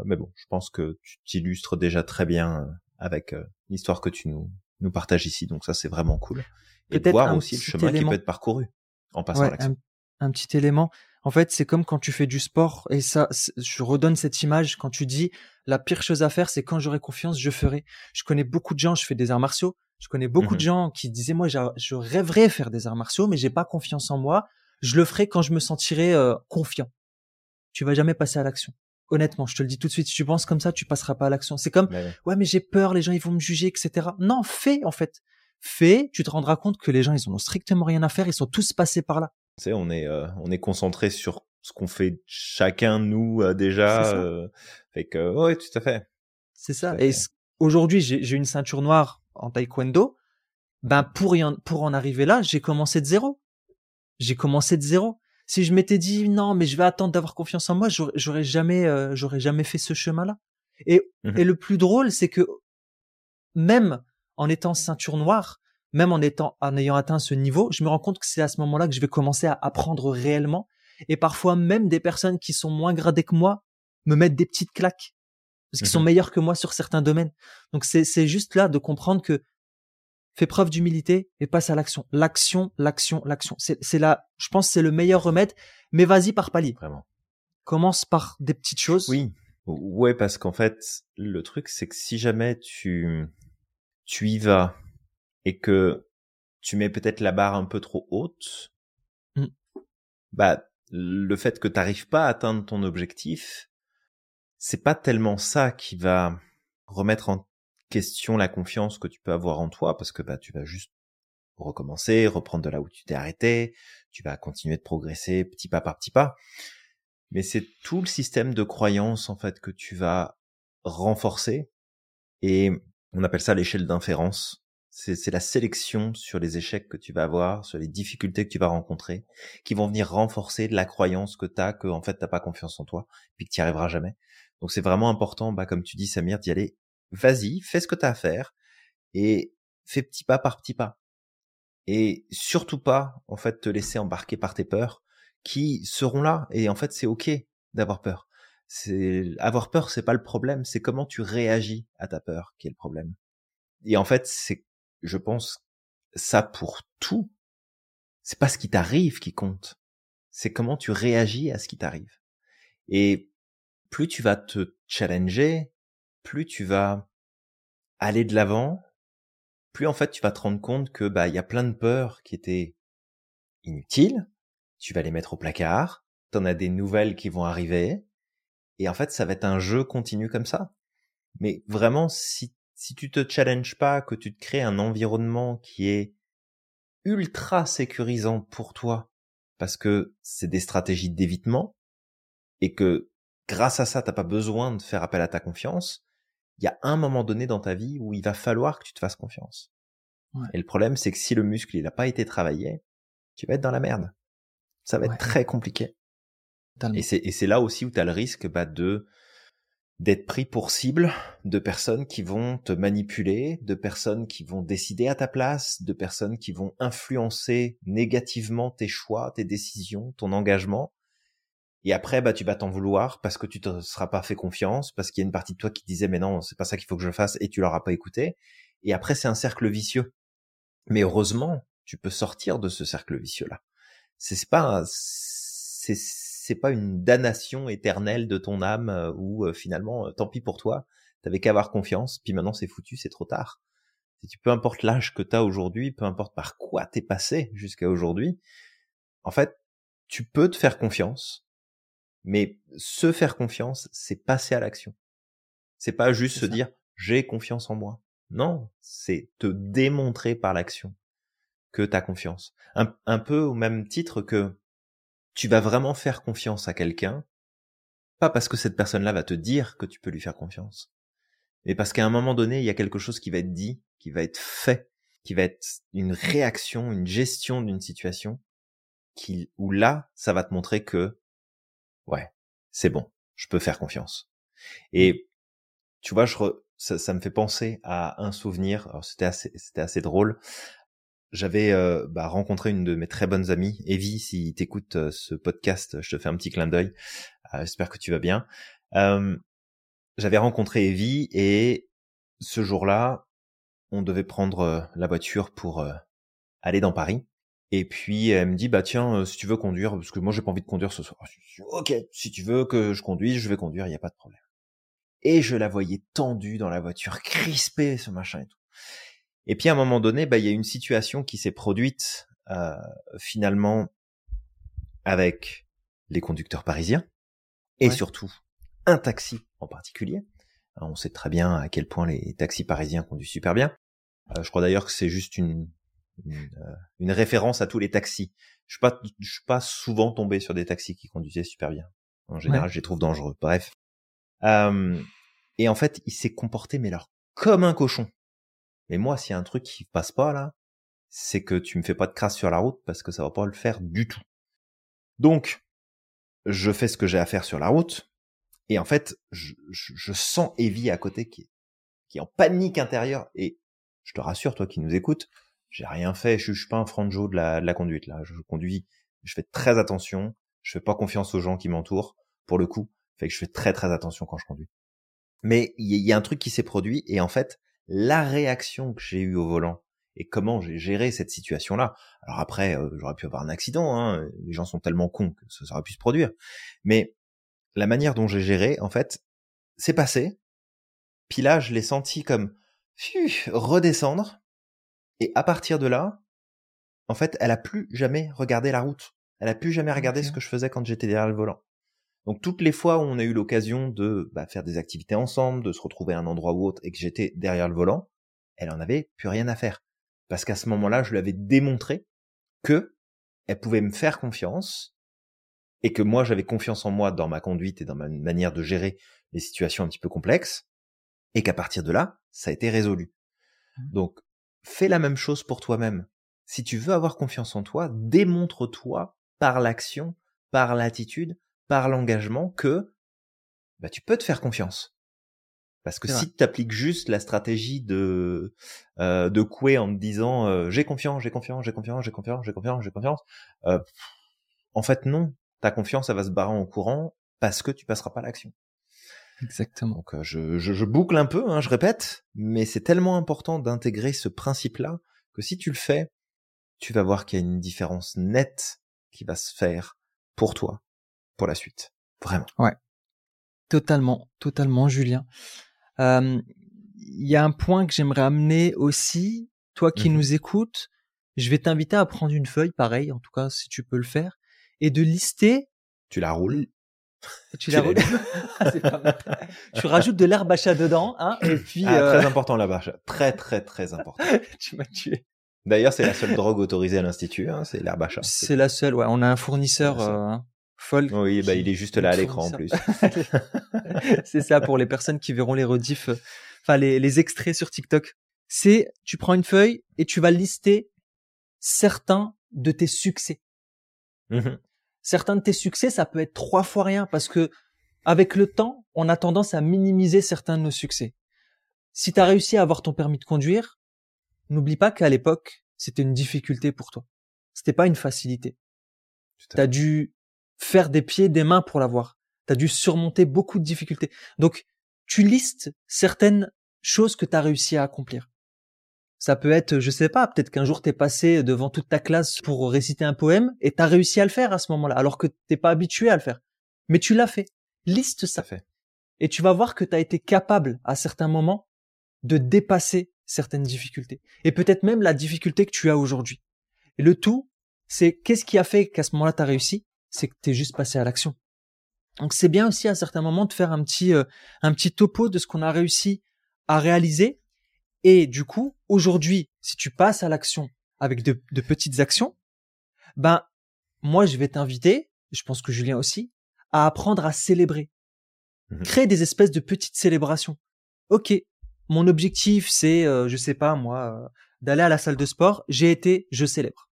mais bon, je pense que tu t'illustres déjà très bien avec l'histoire que tu nous nous partages ici. Donc ça c'est vraiment cool. Et de voir aussi le chemin qui peut être parcouru en passant à l'action. un, petit élément. En fait, c'est comme quand tu fais du sport, et ça, je redonne cette image quand tu dis la pire chose à faire, c'est quand j'aurai confiance, je ferai. Je connais beaucoup de gens, je fais des arts martiaux, je connais beaucoup de mmh gens qui disaient moi, je rêverais faire des arts martiaux, mais j'ai pas confiance en moi. Je le ferai quand je me sentirai euh, confiant. Tu vas jamais passer à l'action. Honnêtement, je te le dis tout de suite. Si tu penses comme ça, tu passeras pas à l'action. C'est comme ouais, mais j'ai peur, les gens ils vont me juger, etc. Non, fais en fait. Fais, tu te rendras compte que les gens ils ont strictement rien à faire, ils sont tous passés par là. Tu sais, on est euh, on est concentré sur ce qu'on fait chacun nous euh, déjà. Euh, fait que ouais, tout à fait. C'est ça. Et aujourd'hui, j'ai une ceinture noire en taekwondo. Ben pour y en, pour en arriver là, j'ai commencé de zéro. J'ai commencé de zéro. Si je m'étais dit non, mais je vais attendre d'avoir confiance en moi, j'aurais jamais j'aurais jamais fait ce chemin-là. Et mmh et le plus drôle, c'est que même en étant ceinture noire, même en étant, en ayant atteint ce niveau, je me rends compte que c'est à ce moment-là que je vais commencer à apprendre réellement. Et parfois même des personnes qui sont moins gradées que moi me mettent des petites claques parce qu'ils sont mhm. meilleurs que moi sur certains domaines. Donc c'est juste là de comprendre que fais preuve d'humilité et passe à l'action. L'action, l'action, l'action. C'est c'est là, je pense c'est le meilleur remède. Mais vas-y par palier. Vraiment. Commence par des petites choses. Oui. Ouais, parce qu'en fait, le truc, c'est que si jamais tu, tu y vas et que tu mets peut-être la barre un peu trop haute, mmh. bah le fait que tu n'arrives pas à atteindre ton objectif, c'est pas tellement ça qui va remettre en question la confiance que tu peux avoir en toi parce que bah tu vas juste recommencer, reprendre de là où tu t'es arrêté, tu vas continuer de progresser petit pas par petit pas. Mais c'est tout le système de croyance en fait que tu vas renforcer et on appelle ça l'échelle d'inférence c'est la sélection sur les échecs que tu vas avoir, sur les difficultés que tu vas rencontrer, qui vont venir renforcer la croyance que tu as que en fait t'as pas confiance en toi, puis que tu arriveras jamais. Donc c'est vraiment important, bah comme tu dis Samir, d'y aller. Vas-y, fais ce que tu as à faire et fais petit pas par petit pas. Et surtout pas en fait te laisser embarquer par tes peurs qui seront là. Et en fait c'est ok d'avoir peur. C'est avoir peur, c'est pas le problème, c'est comment tu réagis à ta peur qui est le problème. Et en fait, c'est je pense, ça pour tout. C'est pas ce qui t'arrive qui compte. C'est comment tu réagis à ce qui t'arrive. Et plus tu vas te challenger, plus tu vas aller de l'avant, plus en fait tu vas te rendre compte que bah il y a plein de peurs qui étaient inutiles. Tu vas les mettre au placard. T'en as des nouvelles qui vont arriver. Et en fait, ça va être un jeu continu comme ça. Mais vraiment, si si tu te challenges pas, que tu te crées un environnement qui est ultra sécurisant pour toi, parce que c'est des stratégies d'évitement, et que grâce à ça, t'as pas besoin de faire appel à ta confiance, il y a un moment donné dans ta vie où il va falloir que tu te fasses confiance. Et le problème, c'est que si le muscle, il a pas été travaillé, tu vas être dans la merde. Ça va être très compliqué. Et c'est, et c'est là aussi où tu as le risque bah, de d'être pris pour cible de personnes qui vont te manipuler, de personnes qui vont décider à ta place, de personnes qui vont influencer négativement tes choix, tes décisions, ton engagement. Et après, bah, tu vas t'en vouloir parce que tu te seras pas fait confiance, parce qu'il y a une partie de toi qui disait, mais non, c'est pas ça qu'il faut que je fasse et tu l'auras pas écouté. Et après, c'est un cercle vicieux. Mais heureusement, tu peux sortir de ce cercle vicieux-là. C'est pas, c'est, c'est pas une damnation éternelle de ton âme euh, où euh, finalement, euh, tant pis pour toi, t'avais qu'à avoir confiance, puis maintenant c'est foutu, c'est trop tard. Si tu peu importe l'âge que t'as aujourd'hui, peu importe par quoi t'es passé jusqu'à aujourd'hui, en fait, tu peux te faire confiance, mais se faire confiance, c'est passer à l'action. C'est pas juste se dire j'ai confiance en moi. Non, c'est te démontrer par l'action que t'as confiance. Un, un peu au même titre que tu vas vraiment faire confiance à quelqu'un, pas parce que cette personne-là va te dire que tu peux lui faire confiance, mais parce qu'à un moment donné, il y a quelque chose qui va être dit, qui va être fait, qui va être une réaction, une gestion d'une situation, qui, où là, ça va te montrer que, ouais, c'est bon, je peux faire confiance. Et tu vois, je ça, ça, me fait penser à un souvenir. Alors c'était assez, c'était assez drôle j'avais euh, bah, rencontré une de mes très bonnes amies, Evie, si t'écoutes euh, ce podcast, je te fais un petit clin d'œil. Euh, j'espère que tu vas bien. j'avais rencontré Evie et ce jour-là, on devait prendre la voiture pour aller dans Paris. Et puis elle me dit bah tiens si tu veux conduire parce que moi j'ai pas envie de conduire ce soir. ok si tu veux que je conduise je vais conduire il y a pas de problème. Et je la voyais tendue dans la voiture crispée ce machin et tout. Et puis à un moment donné, bah, il y a une situation qui s'est produite euh, finalement avec les conducteurs parisiens et surtout un taxi en particulier. on sait très bien à quel point les taxis parisiens conduisent super bien. Euh, je crois d'ailleurs que c'est juste une, une, euh, référence à tous les taxis. Je suis pas, je suis pas souvent tombé sur des taxis qui conduisaient super bien. En général, je les trouve dangereux. Bref. Euh, et en fait, il s'est comporté mais alors comme un cochon. Mais moi, s'il y a un truc qui passe pas là, c'est que tu me fais pas de crasse sur la route parce que ça va pas le faire du tout. Donc, je fais ce que j'ai à faire sur la route. Et en fait, je, je, sens Evie à côté qui, est en panique intérieure. Et je te rassure, toi qui nous écoutes, j'ai rien fait. Je, je suis pas un franjo de la, de la conduite là. Je, conduis, je fais très attention. Je fais pas confiance aux gens qui m'entourent. Pour le coup, fait que je fais très très attention quand je conduis. Mais il y, a un truc qui s'est produit et en fait, la réaction que j'ai eue au volant et comment j'ai géré cette situation-là. Alors après, euh, j'aurais pu avoir un accident, hein, les gens sont tellement cons que ça, aurait pu se produire. Mais la manière dont j'ai géré, en fait, c'est passé. Puis là, je l'ai senti comme redescendre. Et à partir de là, en fait, elle a plus jamais regardé la route. Elle a plus jamais regardé ce que je faisais quand j'étais derrière le volant. Donc toutes les fois où on a eu l'occasion de bah, faire des activités ensemble, de se retrouver à un endroit ou autre et que j'étais derrière le volant, elle en avait plus rien à faire. Parce qu'à ce moment-là, je lui avais démontré que elle pouvait me faire confiance et que moi j'avais confiance en moi dans ma conduite et dans ma manière de gérer les situations un petit peu complexes et qu'à partir de là, ça a été résolu. Mmh. Donc fais la même chose pour toi-même. Si tu veux avoir confiance en toi, démontre-toi par l'action, par l'attitude, par l'engagement que bah, tu peux te faire confiance. Parce que si tu appliques juste la stratégie de euh, de couer en te disant euh, j'ai confiance, j'ai confiance, j'ai confiance, j'ai confiance, j'ai confiance, j'ai confiance, euh, en fait non, ta confiance elle va se barrer en courant parce que tu passeras pas l'action. Exactement. Donc euh, je, je, je, boucle un peu, hein, je répète, mais c'est tellement important d'intégrer ce principe-là que si tu le fais, tu vas voir qu'il y a une différence nette qui va se faire pour toi pour la suite. Vraiment. Ouais. Totalement, totalement, Julien. Il y a un point que j'aimerais amener aussi. Toi qui mmh nous écoutes, je vais t'inviter à prendre une feuille, pareil, en tout cas, si tu peux le faire, et de lister. Tu la roules. Tu, la roules. Ah, tu rajoutes de l'herbe à chat dedans, hein, et puis. Ah, euh... Très important l'herbe à chat. Très, très, très important. tu m'as tué. D'ailleurs, c'est la seule drogue autorisée à l'institut, hein, c'est chat. C'est la seule, ouais. On a un fournisseur. Euh, oui, bah, il est juste là à l'écran en plus. c'est ça pour les personnes qui verront les rediffs, enfin les, les extraits sur TikTok. C'est tu prends une feuille et tu vas lister certains de tes succès. Mmh certains de tes succès, ça peut être trois fois rien parce que avec le temps, on a tendance à minimiser certains de nos succès. Si tu as réussi à avoir ton permis de conduire, n'oublie pas qu'à l'époque, c'était une difficulté pour toi. C'était pas une facilité. Tu as dû faire des pieds, des mains pour l'avoir. Tu as dû surmonter beaucoup de difficultés. Donc, tu listes certaines choses que tu as réussi à accomplir. Ça peut être, je sais pas, peut-être qu'un jour t'es passé devant toute ta classe pour réciter un poème et t'as réussi à le faire à ce moment-là, alors que t'es pas habitué à le faire. Mais tu l'as fait. Liste ça. fait. Et tu vas voir que tu as été capable à certains moments de dépasser certaines difficultés. Et peut-être même la difficulté que tu as aujourd'hui. Et le tout, c'est qu'est-ce qui a fait qu'à ce moment-là tu as réussi? C'est que tu es juste passé à l'action. Donc c'est bien aussi à certains moments de faire un petit euh, un petit topo de ce qu'on a réussi à réaliser. Et du coup, aujourd'hui, si tu passes à l'action avec de, de petites actions, ben moi je vais t'inviter, je pense que Julien aussi, à apprendre à célébrer. Mmh Créer des espèces de petites célébrations. Ok, mon objectif c'est, euh, je sais pas moi, euh, d'aller à la salle de sport. J'ai été, je célèbre.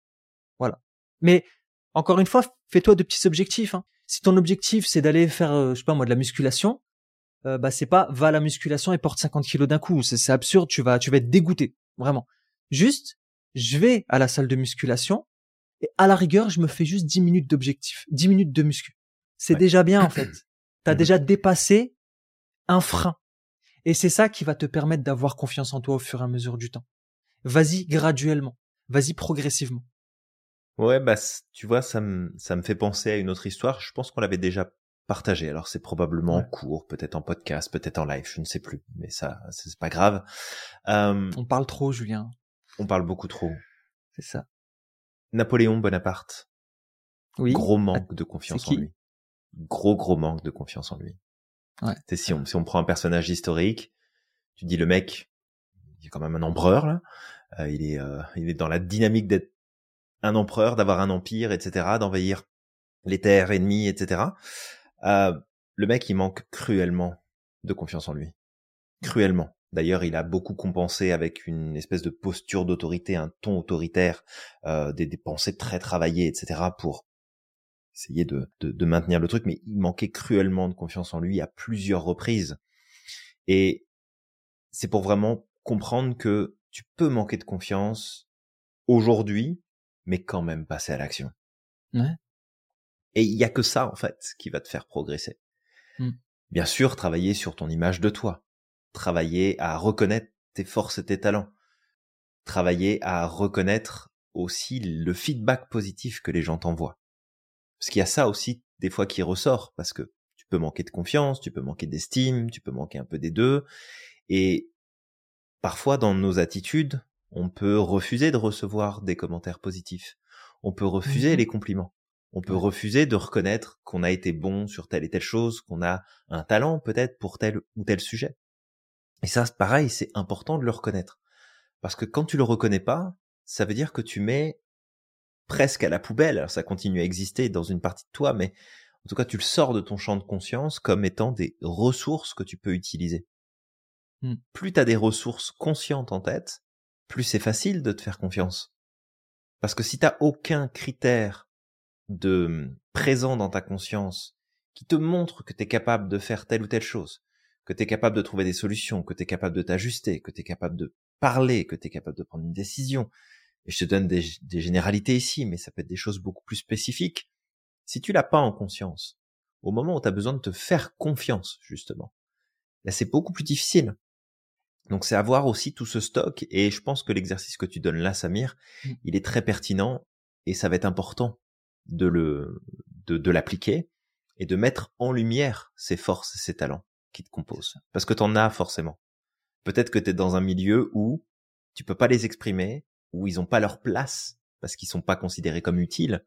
Voilà. Mais encore une fois, fais-toi de petits objectifs. Hein. Si ton objectif c'est d'aller faire, euh, je sais pas moi, de la musculation, euh, bah c'est pas va à la musculation et porte 50 kilos d'un coup. C'est absurde. Tu vas, tu vas être dégoûté, vraiment. Juste, je vais à la salle de musculation et à la rigueur, je me fais juste 10 minutes d'objectif, 10 minutes de muscu. C'est déjà bien en fait. T'as mmh déjà dépassé un frein. Et c'est ça qui va te permettre d'avoir confiance en toi au fur et à mesure du temps. Vas-y graduellement, vas-y progressivement. Ouais, bah tu vois, ça me ça me fait penser à une autre histoire. Je pense qu'on l'avait déjà partagé. Alors c'est probablement en cours, peut-être en podcast, peut-être en live, je ne sais plus. Mais ça, c'est pas grave. on parle trop, Julien. On parle beaucoup trop. C'est ça. Napoléon Bonaparte. Oui. Gros manque de confiance en lui. Gros gros manque de confiance en lui. Ouais. Si on, si on prend un personnage historique, tu dis le mec, il est quand même un empereur là. Euh, il est, euh, il est dans la dynamique d'être un empereur, d'avoir un empire, etc., d'envahir les terres ennemies, etc. Euh, le mec, il manque cruellement de confiance en lui. Cruellement. D'ailleurs, il a beaucoup compensé avec une espèce de posture d'autorité, un ton autoritaire, euh, des, des, pensées très travaillées, etc., pour essayer de, de, maintenir le truc, mais il manquait cruellement de confiance en lui à plusieurs reprises. Et c'est pour vraiment comprendre que tu peux manquer de confiance aujourd'hui, mais quand même passer à l'action. Et il y a que ça, en fait, qui va te faire progresser. Mmh. Bien sûr, travailler sur ton image de toi. Travailler à reconnaître tes forces et tes talents. Travailler à reconnaître aussi le feedback positif que les gens t'envoient. Parce qu'il y a ça aussi des fois qui ressort, parce que tu peux manquer de confiance, tu peux manquer d'estime, tu peux manquer un peu des deux. Et parfois dans nos attitudes, on peut refuser de recevoir des commentaires positifs. On peut refuser mmh les compliments. On peut refuser de reconnaître qu'on a été bon sur telle et telle chose, qu'on a un talent peut-être pour tel ou tel sujet. Et ça, pareil, c'est important de le reconnaître. Parce que quand tu le reconnais pas, ça veut dire que tu mets presque à la poubelle. Alors ça continue à exister dans une partie de toi, mais en tout cas, tu le sors de ton champ de conscience comme étant des ressources que tu peux utiliser. Hmm. Plus tu as des ressources conscientes en tête, plus c'est facile de te faire confiance. Parce que si t'as aucun critère de hum, présent dans ta conscience qui te montre que tu es capable de faire telle ou telle chose, que tu es capable de trouver des solutions, que tu es capable de t'ajuster, que tu es capable de parler, que tu es capable de prendre une décision, et je te donne des, généralités ici, mais ça peut être des choses beaucoup plus spécifiques. Si tu l'as pas en conscience, au moment où tu as besoin de te faire confiance, justement, là c'est beaucoup plus difficile. Donc c'est avoir aussi tout ce stock, et je pense que l'exercice que tu donnes là, Samir, mmh. il est très pertinent, et ça va être important de le, de, de l'appliquer, et de mettre en lumière ses forces et ses talents qui te composent. Parce que tu en as forcément. Peut-être que tu es dans un milieu où tu peux pas les exprimer, où ils n'ont pas leur place parce qu'ils sont pas considérés comme utiles,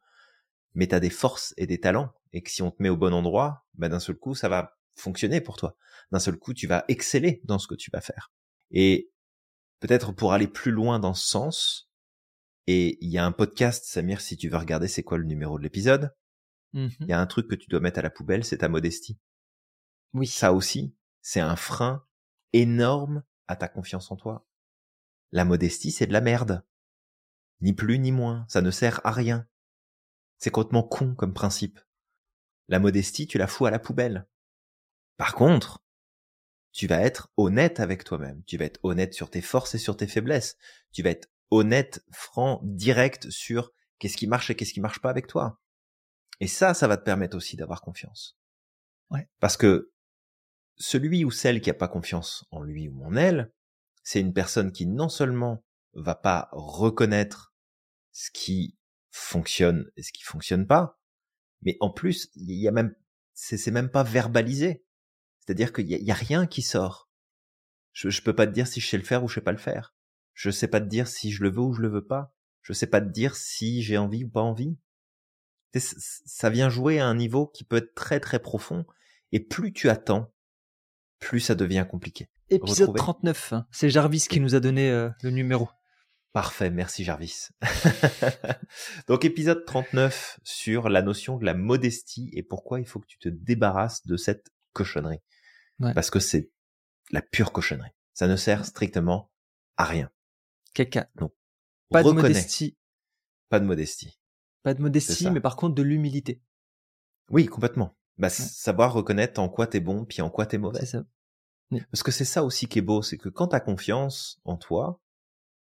mais tu as des forces et des talents, et que si on te met au bon endroit, bah d'un seul coup, ça va fonctionner pour toi. D'un seul coup, tu vas exceller dans ce que tu vas faire. Et peut-être pour aller plus loin dans ce sens, et il y a un podcast, Samir, si tu veux regarder c'est quoi le numéro de l'épisode, mmh il y a un truc que tu dois mettre à la poubelle, c'est ta modestie. Oui. Ça aussi, c'est un frein énorme à ta confiance en toi. La modestie, c'est de la merde. Ni plus ni moins, ça ne sert à rien. C'est complètement con comme principe. La modestie, tu la fous à la poubelle. Par contre, tu vas être honnête avec toi-même. Tu vas être honnête sur tes forces et sur tes faiblesses. Tu vas être honnête, franc, direct sur qu'est-ce qui marche et qu'est-ce qui marche pas avec toi. Et ça, ça va te permettre aussi d'avoir confiance. Ouais. Parce que celui ou celle qui a pas confiance en lui ou en elle, c'est une personne qui non seulement va pas reconnaître ce qui fonctionne et ce qui fonctionne pas, mais en plus, il y a même, c'est même pas verbalisé. C'est-à-dire qu'il y, a rien qui sort. Je, je peux pas te dire si je sais le faire ou je sais pas le faire. Je sais pas te dire si je le veux ou je le veux pas. Je sais pas te dire si j'ai envie ou pas envie. Ça vient jouer à un niveau qui peut être très très profond. Et plus tu attends, plus ça devient compliqué. Épisode 39, hein. c'est Jarvis qui nous a donné euh, le numéro. Parfait, merci Jarvis. Donc épisode 39 sur la notion de la modestie et pourquoi il faut que tu te débarrasses de cette cochonnerie. Parce que c'est la pure cochonnerie. Ça ne sert strictement à rien. Caca. Non. Pas de modestie. Pas de modestie. Pas de modestie, mais par contre de l'humilité. Oui, complètement. Bah, savoir reconnaître en quoi t'es bon, puis en quoi t'es mauvais. Ça. Parce que c'est ça aussi qui est beau, c'est que quand t'as confiance en toi,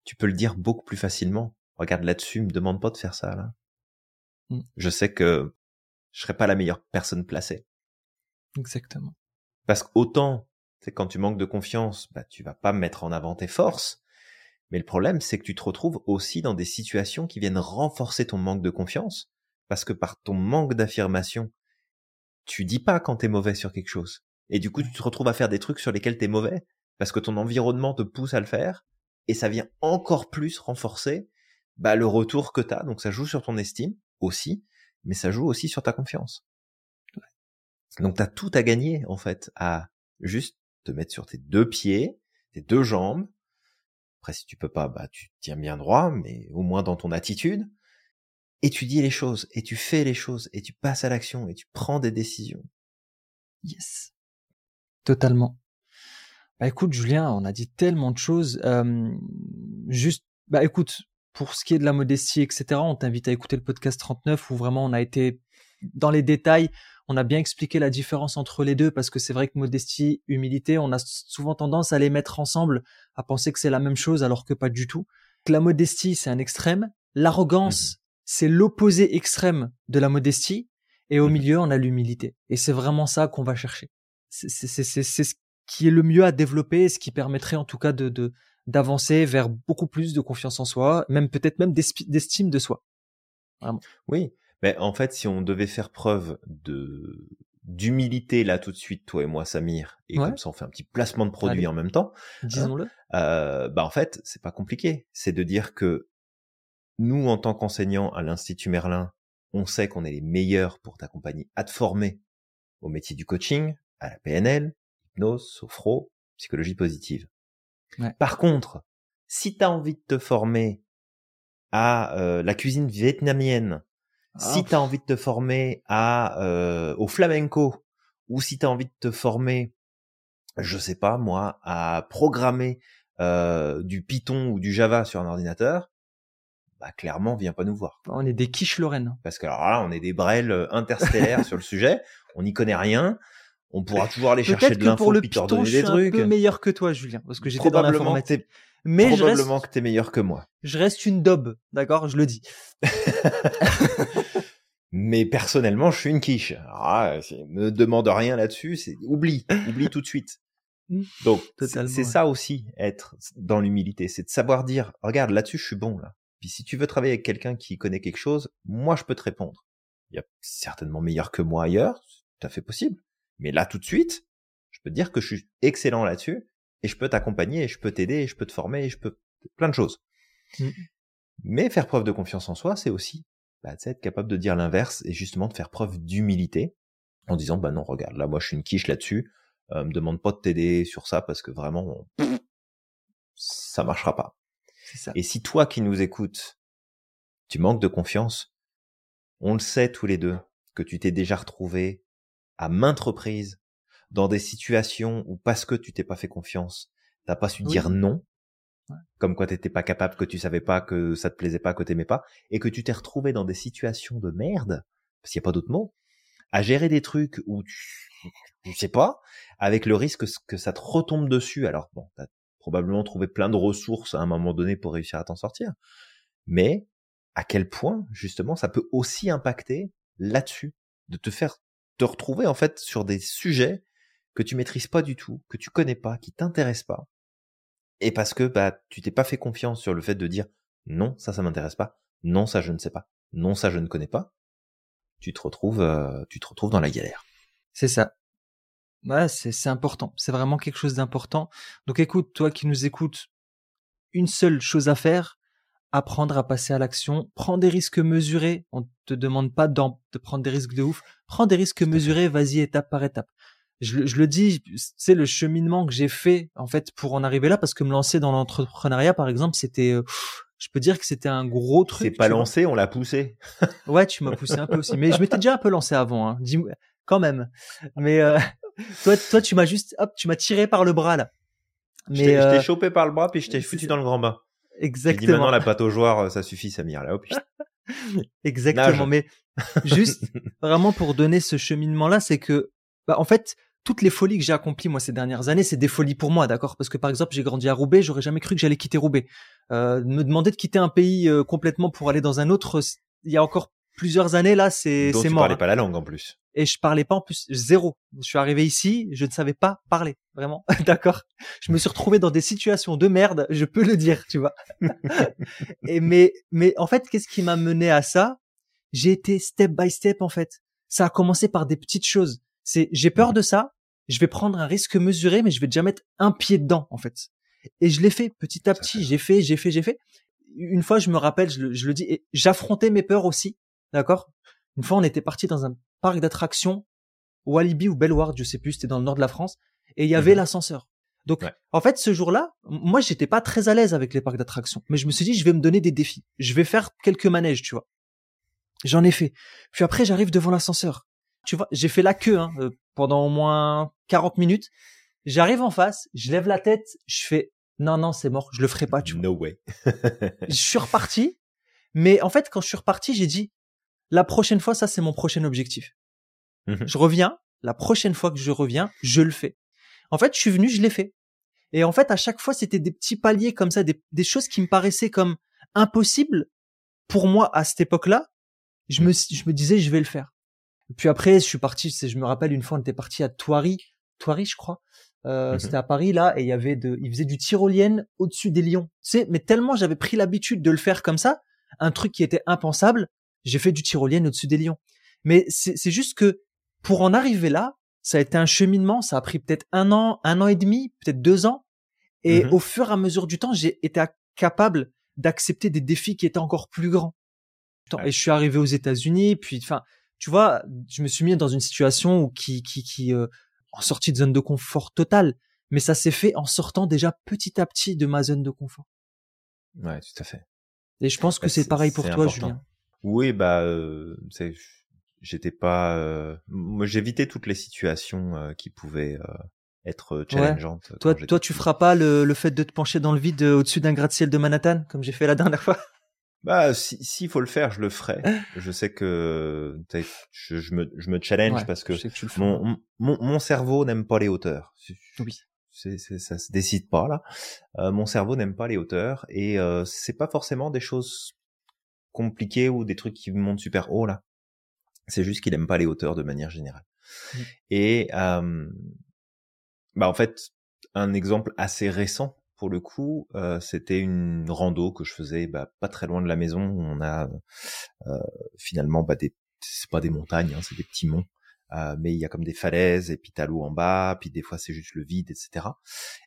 tu peux le dire beaucoup plus facilement. Regarde là-dessus, me demande pas de faire ça là. Mm. Je sais que je serais pas la meilleure personne placée. Exactement. Parce qu'autant, c'est quand tu manques de confiance, bah tu vas pas mettre en avant tes forces. Mais le problème, c'est que tu te retrouves aussi dans des situations qui viennent renforcer ton manque de confiance, parce que par ton manque d'affirmation, tu dis pas quand t'es mauvais sur quelque chose. Et du coup, tu te retrouves à faire des trucs sur lesquels t'es mauvais, parce que ton environnement te pousse à le faire, et ça vient encore plus renforcer bah, le retour que t'as. Donc ça joue sur ton estime aussi, mais ça joue aussi sur ta confiance. Donc t'as tout à gagner en fait à juste te mettre sur tes deux pieds, tes deux jambes. Après si tu peux pas, bah tu tiens bien droit, mais au moins dans ton attitude. Et tu dis les choses, et tu fais les choses, et tu passes à l'action, et tu prends des décisions. Yes. Totalement. Bah écoute Julien, on a dit tellement de choses. Juste, bah écoute, pour ce qui est de la modestie, etc., on t'invite à écouter le podcast 39 où vraiment on a été dans les détails. On a bien expliqué la différence entre les deux parce que c'est vrai que modestie, humilité, on a souvent tendance à les mettre ensemble, à penser que c'est la même chose alors que pas du tout. La modestie, c'est un extrême. L'arrogance, mmh c'est l'opposé extrême de la modestie. Et au mmh milieu, on a l'humilité. Et c'est vraiment ça qu'on va chercher. C'est ce qui est le mieux à développer et ce qui permettrait en tout cas de d'avancer vers beaucoup plus de confiance en soi, même peut-être même d'estime de soi. Oui, mais en fait, si on devait faire preuve de d'humilité là tout de suite, toi et moi, Samir, et comme ça on fait un petit placement de produit en même temps, hein, disons-le. euh, bah en fait, c'est pas compliqué. C'est de dire que nous, en tant qu'enseignants à l'Institut Merlin, on sait qu'on est les meilleurs pour t'accompagner à te former au métier du coaching, à la PNL, hypnose, sophro, psychologie positive. Par contre, si tu as envie de te former à euh, la cuisine vietnamienne, si ah, tu as envie de te former à euh, au flamenco ou si tu as envie de te former je sais pas moi à programmer euh, du Python ou du Java sur un ordinateur, bah clairement viens pas nous voir. On est des quiches Lorraine. Parce que alors là, on est des brels interstellaires sur le sujet, on n'y connaît rien. On pourra toujours aller chercher de l'info redonner des trucs. Je suis un peu meilleur que toi, Julien, parce que j'étais dans l'informatique. Mais probablement je reste, que t'es meilleur que moi. Je reste une daube, d'accord, je le dis. mais personnellement, je suis une quiche. Ah, me demande rien là-dessus, c'est oublie, oublie tout de suite. Donc c'est ça aussi être dans l'humilité, c'est de savoir dire regarde là-dessus je suis bon là. Puis si tu veux travailler avec quelqu'un qui connaît quelque chose, moi je peux te répondre. Il y a certainement meilleur que moi ailleurs, c'est tout à fait possible. Mais là, tout de suite, je peux te dire que je suis excellent là-dessus et je peux t'accompagner et je peux t'aider et je peux te former et je peux plein de choses. Mm. Mais faire preuve de confiance en soi, c'est aussi bah, être capable de dire l'inverse et justement de faire preuve d'humilité en disant bah non regarde là moi je suis une quiche là-dessus, euh, me demande pas de t'aider sur ça parce que vraiment ça marchera pas. Ça. Et si toi qui nous écoutes, tu manques de confiance, on le sait tous les deux que tu t'es déjà retrouvé à maintes reprises dans des situations où parce que tu t'es pas fait confiance, t'as pas su dire non, comme quoi t'étais pas capable, que tu savais pas, que ça te plaisait pas, que t'aimais pas, et que tu t'es retrouvé dans des situations de merde, parce qu'il n'y a pas d'autre mot, à gérer des trucs où tu, je sais pas, avec le risque que ça te retombe dessus. Alors bon, t'as probablement trouvé plein de ressources à un moment donné pour réussir à t'en sortir. Mais à quel point, justement, ça peut aussi impacter là-dessus, de te faire te retrouver en fait sur des sujets que tu maîtrises pas du tout, que tu connais pas, qui t'intéressent pas, et parce que bah tu t'es pas fait confiance sur le fait de dire non, ça ça m'intéresse pas, non ça je ne sais pas, non ça je ne connais pas, tu te retrouves euh, tu te retrouves dans la galère. C'est ça. Ouais, c'est c'est important, c'est vraiment quelque chose d'important. Donc écoute, toi qui nous écoutes, une seule chose à faire, apprendre à passer à l'action, prends des risques mesurés. On te demande pas de prendre des risques de ouf. Prends des risques mesurés, vas-y étape par étape. Je, je le dis, c'est le cheminement que j'ai fait en fait pour en arriver là, parce que me lancer dans l'entrepreneuriat, par exemple, c'était, euh, je peux dire que c'était un gros truc. C'est pas lancé, on l'a poussé. ouais, tu m'as poussé un peu aussi, mais je m'étais déjà un peu lancé avant. Hein. Dis quand même. Mais euh, toi, toi, tu m'as juste, hop, tu m'as tiré par le bras là. Mais je t'ai euh... chopé par le bras puis je t'ai foutu dans le grand bain. Exactement. Dit maintenant la pâte au joueur, euh, ça suffit Samir là. Hop. Exactement. Mais juste vraiment pour donner ce cheminement là, c'est que bah, en fait toutes les folies que j'ai accomplies moi ces dernières années, c'est des folies pour moi, d'accord? Parce que par exemple, j'ai grandi à Roubaix, j'aurais jamais cru que j'allais quitter Roubaix. Euh, me demander de quitter un pays euh, complètement pour aller dans un autre, il y a encore plusieurs années là, c'est c'est mort. Tu parlais pas la langue en plus. Et je parlais pas en plus zéro. Je suis arrivé ici, je ne savais pas parler, vraiment. D'accord? Je me suis retrouvé dans des situations de merde, je peux le dire, tu vois. et mais mais en fait, qu'est-ce qui m'a mené à ça? J'ai été step by step en fait. Ça a commencé par des petites choses. C'est j'ai peur de ça, je vais prendre un risque mesuré, mais je vais déjà mettre un pied dedans en fait. Et je l'ai fait petit à petit. J'ai fait, j'ai fait, j'ai fait. Une fois, je me rappelle, je le, je le dis, et j'affrontais mes peurs aussi D'accord? Une fois, on était parti dans un parc d'attractions, Walibi ou Bellward, je sais plus, c'était dans le nord de la France, et il y avait mhm. l'ascenseur. Donc, en fait, ce jour-là, moi, j'étais pas très à l'aise avec les parcs d'attractions, mais je me suis dit, je vais me donner des défis. Je vais faire quelques manèges, tu vois. J'en ai fait. Puis après, j'arrive devant l'ascenseur. Tu vois, j'ai fait la queue hein, euh, pendant au moins 40 minutes. J'arrive en face, je lève la tête, je fais non non c'est mort, je le ferai pas. Tu no way. je suis reparti, mais en fait quand je suis reparti, j'ai dit la prochaine fois, ça c'est mon prochain objectif. Mhm. Je reviens, la prochaine fois que je reviens, je le fais. En fait, je suis venu, je l'ai fait. Et en fait, à chaque fois, c'était des petits paliers comme ça, des, choses qui me paraissaient comme impossibles pour moi à cette époque-là. Je me, je me disais, je vais le faire. Puis après, je suis parti, je me rappelle une fois, on était parti à Thoiry, Thoiry, je crois. Euh, mhm. C'était à Paris là, et il y avait de, il faisait du tyrolienne au-dessus des lions. Tu sais, mais tellement j'avais pris l'habitude de le faire comme ça, un truc qui était impensable, j'ai fait du tyrolien au-dessus des lions. Mais c'est juste que pour en arriver là, ça a été un cheminement, ça a pris peut-être un an, un an et demi, peut-être deux ans. Et mmh au fur et à mesure du temps, j'ai été capable d'accepter des défis qui étaient encore plus grands. Et je suis arrivé aux États-Unis, puis enfin, tu vois, je me suis mis dans une situation où qui qui qui euh, en sortie de zone de confort totale, mais ça s'est fait en sortant déjà petit à petit de ma zone de confort. Ouais, tout à fait. Et je pense que c'est pareil pour toi, Julien. Oui, bah, j'étais pas. Euh, moi, j'évitais toutes les situations qui pouvaient être challengeantes. Toi, toi, tu feras pas le, le, fait de te pencher dans le vide au-dessus d'un gratte-ciel de Manhattan, comme j'ai fait la dernière fois? Bah, s'il si faut le faire, je le ferai. je sais que je, je, me, je me challenge parce que, mon, mon, mon, cerveau n'aime pas les hauteurs. Oui. Ça se décide pas là. Euh, mon cerveau n'aime pas les hauteurs et euh, c'est pas forcément des choses compliqués ou des trucs qui montent super haut là. C'est juste qu'il aime pas les hauteurs de manière générale. Mmh. Et bah en fait, un exemple assez récent pour le coup, euh, c'était une rando que je faisais bah, pas très loin de la maison. on a euh, finalement bah, des, c'est pas des montagnes, hein, c'est des petits monts. Euh, mais il y a comme des falaises et puis t'as l'eau en bas, puis des fois c'est juste le vide, etc.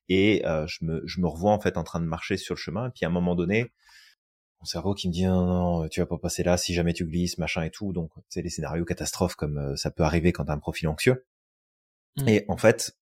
Et je me je me revois en fait en train de marcher sur le chemin, et puis à un moment donné, mon cerveau qui me dit non, non, tu vas pas passer là si jamais tu glisses, machin et tout. Donc, c'est les scénarios catastrophes comme euh, ça peut arriver quand t'as un profil anxieux. Mmh. Et en fait,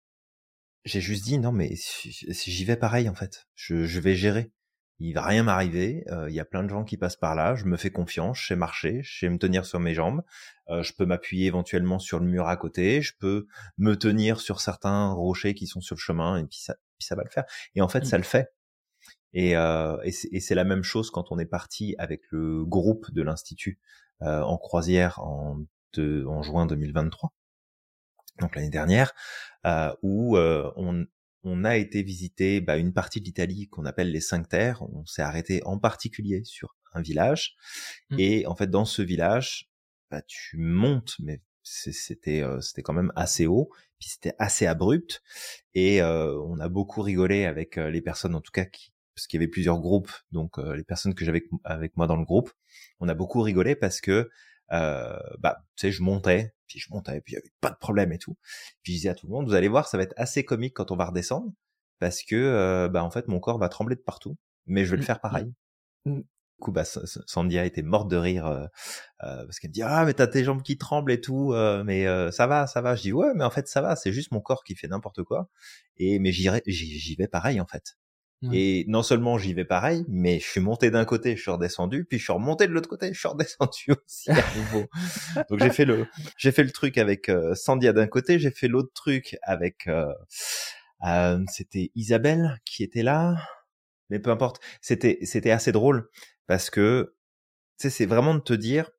j'ai juste dit non, mais si, j'y vais pareil en fait, je, je vais gérer. Il va rien m'arriver. Euh, il y a plein de gens qui passent par là. Je me fais confiance. Je sais marcher. Je sais me tenir sur mes jambes. Euh, je peux m'appuyer éventuellement sur le mur à côté. Je peux me tenir sur certains rochers qui sont sur le chemin. Et puis ça, puis ça va le faire. Et en fait, mmh. ça le fait. Et, euh, et c'est la même chose quand on est parti avec le groupe de l'institut euh, en croisière en de, en juin 2023, donc l'année dernière, euh, où euh, on, on a été visiter bah, une partie de l'Italie qu'on appelle les Cinq Terres. On s'est arrêté en particulier sur un village, mmh. et en fait dans ce village, bah, tu montes, mais c'était euh, c'était quand même assez haut, puis c'était assez abrupt, et euh, on a beaucoup rigolé avec euh, les personnes, en tout cas qui parce qu'il y avait plusieurs groupes, donc les personnes que j'avais avec moi dans le groupe, on a beaucoup rigolé parce que euh, bah, tu sais, je montais, puis je montais, puis il y avait pas de problème et tout. Puis je disais à tout le monde, vous allez voir, ça va être assez comique quand on va redescendre, parce que, euh, bah, en fait, mon corps va trembler de partout, mais je vais le faire pareil. Mmh. Mmh. Du coup, bah, Sandia était morte de rire euh, euh, parce qu'elle me dit ah mais t'as tes jambes qui tremblent et tout, euh, mais ça va, ça va. Je dis ouais, mais en fait ça va, c'est juste mon corps qui fait n'importe quoi. Et mais j'y j'y vais pareil en fait. Et non seulement j'y vais pareil, mais je suis monté d'un côté, je suis redescendu, puis je suis remonté de l'autre côté, je suis redescendu aussi à nouveau. Donc j'ai fait le, j'ai fait le truc avec euh, Sandia d'un côté, j'ai fait l'autre truc avec, euh, euh, c'était Isabelle qui était là, mais peu importe. C'était, c'était assez drôle parce que, c'est vraiment de te dire,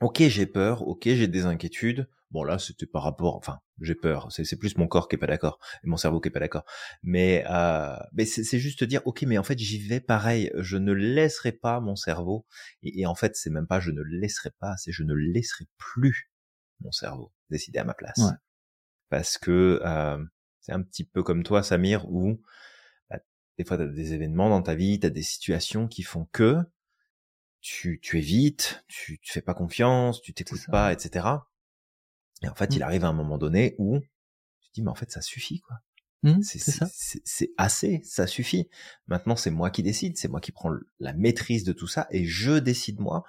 ok, j'ai peur, ok, j'ai des inquiétudes, Bon là, c'était par rapport, enfin, j'ai peur. C'est plus mon corps qui est pas d'accord et mon cerveau qui est pas d'accord. Mais euh, mais c'est juste dire, ok, mais en fait, j'y vais pareil. Je ne laisserai pas mon cerveau. Et, en fait, c'est même pas je ne laisserai pas, c'est je ne laisserai plus mon cerveau décider à ma place. Parce que euh, c'est un petit peu comme toi, Samir, où bah, des fois, tu as des événements dans ta vie, tu as des situations qui font que tu, tu évites, tu, tu fais pas confiance, tu t'écoutes pas, etc. Et en fait, il mmh. arrive à un moment donné où tu te dis, mais en fait, ça suffit, quoi. Mmh, c'est assez, ça suffit. Maintenant, c'est moi qui décide, c'est moi qui prends la maîtrise de tout ça et je décide moi.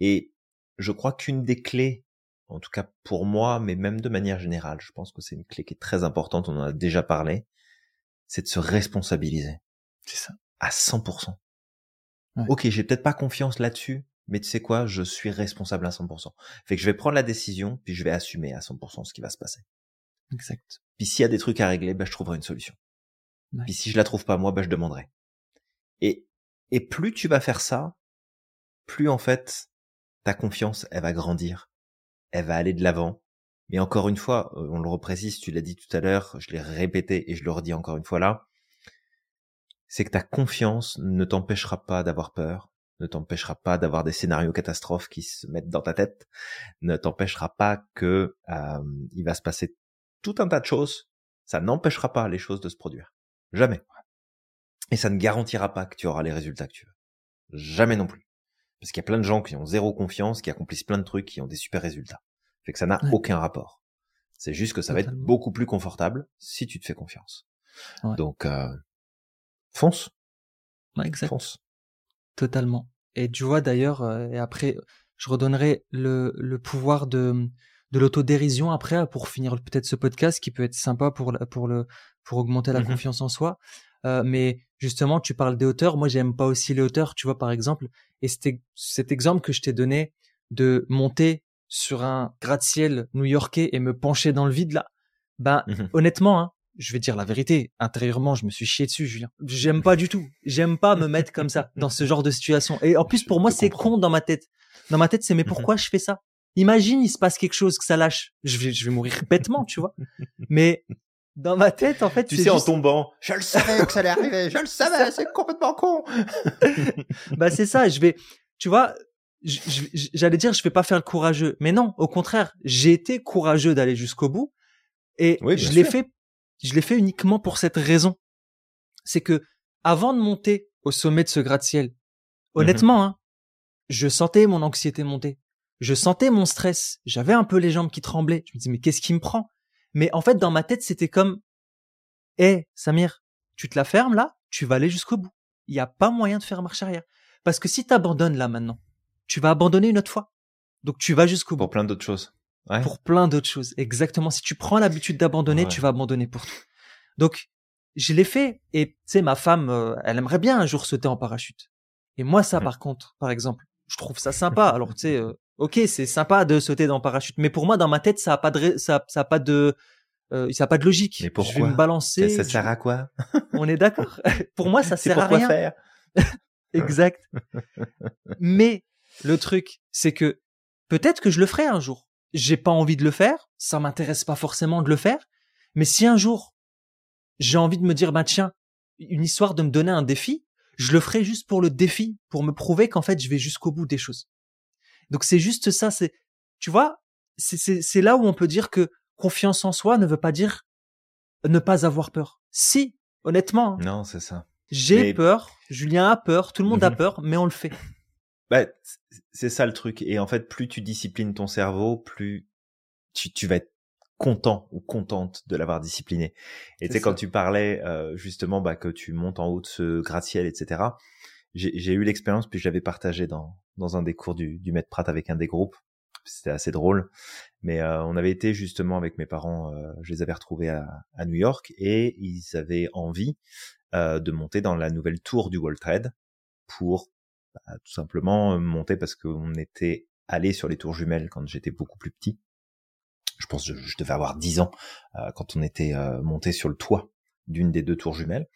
Et je crois qu'une des clés, en tout cas pour moi, mais même de manière générale, je pense que c'est une clé qui est très importante, on en a déjà parlé, c'est de se responsabiliser. C'est ça. À 100%. Ok, j'ai peut-être pas confiance là-dessus, mais tu sais quoi, je suis responsable à 100%. Fait que je vais prendre la décision, puis je vais assumer à 100% ce qui va se passer. Exact. Puis s'il y a des trucs à régler, ben, je trouverai une solution. Puis si je la trouve pas moi, ben, je demanderai. Et, et plus tu vas faire ça, plus en fait, ta confiance, elle va grandir. Elle va aller de l'avant. Mais encore une fois, euh, on le reprécise, tu l'as dit tout à l'heure, je l'ai répété et je le redis encore une fois là, c'est que ta confiance ne t'empêchera pas d'avoir peur, ne t'empêchera pas d'avoir des scénarios catastrophes qui se mettent dans ta tête, ne t'empêchera pas que euh, il va se passer tout un tas de choses. Ça n'empêchera pas les choses de se produire. Jamais. Et ça ne garantira pas que tu auras les résultats que tu veux. Jamais non plus. Parce qu'il y a plein de gens qui ont zéro confiance, qui accomplissent plein de trucs, qui ont des super résultats. Fait que ça n'a aucun rapport. C'est juste que ça va être beaucoup plus confortable si tu te fais confiance. Donc, euh, fonce. Ouais, exact. Fonce. Totalement. Et tu vois d'ailleurs, euh, et après, je redonnerai le, le pouvoir de, de l'autodérision après pour finir peut-être ce podcast qui peut être sympa pour, pour, le, pour augmenter la mmh confiance en soi. Euh, mais justement, tu parles des hauteurs. Moi, j'aime pas aussi les hauteurs, tu vois, par exemple. Et c'était cet exemple que je t'ai donné de monter sur un gratte-ciel new-yorkais et me pencher dans le vide là. Ben, mmh honnêtement, hein, je vais dire la vérité, intérieurement, je me suis chié dessus, Julien. J'aime pas du tout. J'aime pas me mettre comme ça dans ce genre de situation. Et en plus, pour moi, c'est con dans ma tête. Dans ma tête, c'est mais pourquoi je fais ça? Imagine, il se passe quelque chose, que ça lâche. Je vais, je vais mourir bêtement, tu vois. Mais dans ma tête, en fait, tu sais, en tombant, je le savais que ça allait arriver. Je le savais, c'est complètement con. bah c'est ça. Je vais, tu vois, j'allais dire, je vais pas faire le courageux, mais non, au contraire, j'ai été courageux d'aller jusqu'au bout. Et je l'ai fait je l'ai fait uniquement pour cette raison. C'est que avant de monter au sommet de ce gratte-ciel, honnêtement, mhm. hein, je sentais mon anxiété monter. Je sentais mon stress. J'avais un peu les jambes qui tremblaient. Je me disais, mais qu'est-ce qui me prend? Mais en fait, dans ma tête, c'était comme, hé, Samir, tu te la fermes là, tu vas aller jusqu'au bout. Il n'y a pas moyen de faire marche arrière. Parce que si tu abandonnes là maintenant, tu vas abandonner une autre fois. Donc tu vas jusqu'au bout. Pour plein d'autres choses pour plein d'autres choses. Exactement. Si tu prends l'habitude d'abandonner, tu vas abandonner pour tout. Donc, je l'ai fait. Et tu sais, ma femme, euh, elle aimerait bien un jour sauter en parachute. Et moi, ça, par contre, par exemple, je trouve ça sympa. Alors, tu sais, euh, ok, c'est sympa de sauter dans parachute, mais pour moi, dans ma tête, ça a pas de, ça, ça a pas de, euh, ça a pas de logique. Mais pourquoi Je vais me balancer. Ça, sert à quoi? On est d'accord. pour moi, ça sert à rien. faire? Exact. mais le truc, c'est que peut-être que je le ferai un jour. J'ai pas envie de le faire, ça m'intéresse pas forcément de le faire, mais si un jour j'ai envie de me dire bah tiens, une histoire de me donner un défi, je le ferai juste pour le défi, pour me prouver qu'en fait je vais jusqu'au bout des choses. Donc c'est juste ça, c'est tu vois, c'est là où on peut dire que confiance en soi ne veut pas dire ne pas avoir peur. Si, honnêtement. Hein. Non, c'est ça. J'ai peur, Julien a peur, tout le monde a mhm. peur, mais on le fait. Bah, c'est ça le truc. Et en fait, plus tu disciplines ton cerveau, plus tu, tu vas être content ou contente de l'avoir discipliné. Et tu sais, quand tu parlais euh, justement bah, que tu montes en haut de ce gratte-ciel, etc., j'ai eu l'expérience, puis je l'avais partagé dans, dans un des cours du, du Maître Pratt avec un des groupes. C'était assez drôle. Mais euh, on avait été justement avec mes parents, euh, je les avais retrouvés à, à, New York et ils avaient envie euh, de monter dans la nouvelle tour du World Trade pour tout simplement monter parce qu'on était allé sur les tours jumelles quand j'étais beaucoup plus petit. Je pense que je, devais avoir 10 ans quand on était monté sur le toit d'une des deux tours jumelles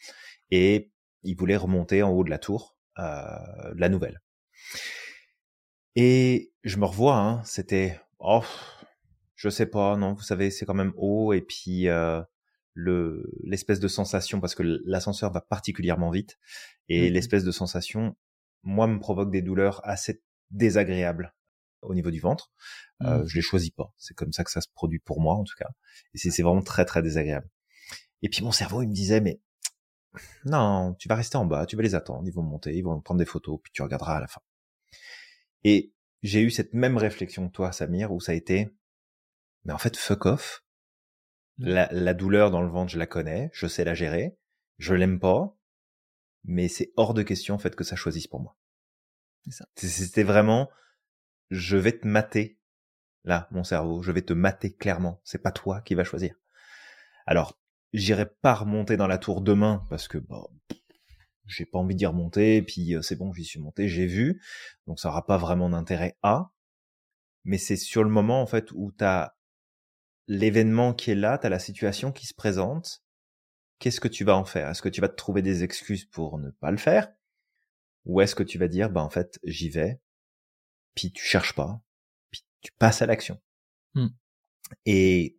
et ils voulaient remonter en haut de la tour la nouvelle. Et je me revois, hein, c'était oh, je sais pas, non, vous savez, c'est quand même haut et puis euh, le l'espèce de sensation parce que l'ascenseur va particulièrement vite et mmh l'espèce de sensation, moi, me provoque des douleurs assez désagréables au niveau du ventre. Euh, mmh. je les choisis pas, c'est comme ça que ça se produit pour moi en tout cas, et c'est vraiment très très désagréable. Et puis mon cerveau, il me disait mais non, tu vas rester en bas, tu vas les attendre, ils vont monter, ils vont prendre des photos, puis tu regarderas à la fin. Et j'ai eu cette même réflexion que toi, Samir, où ça a été, mais en fait, fuck off. La, la douleur dans le ventre, je la connais, je sais la gérer, je l'aime pas, mais c'est hors de question en fait que ça choisisse pour moi. C'était vraiment, je vais te mater là, mon cerveau, je vais te mater clairement. C'est pas toi qui vas choisir. Alors, j'irai pas remonter dans la tour demain parce que bon, j'ai pas envie d'y remonter, puis euh, c'est bon, j'y suis monté, j'ai vu, donc ça aura pas vraiment d'intérêt à. Mais c'est sur le moment en fait où t'as l'événement qui est là, t'as la situation qui se présente. Qu'est-ce que tu vas en faire? Est-ce que tu vas te trouver des excuses pour ne pas le faire? Ou est-ce que tu vas dire, bah en fait, j'y vais, puis tu cherches pas, puis tu passes à l'action? Hmm. Et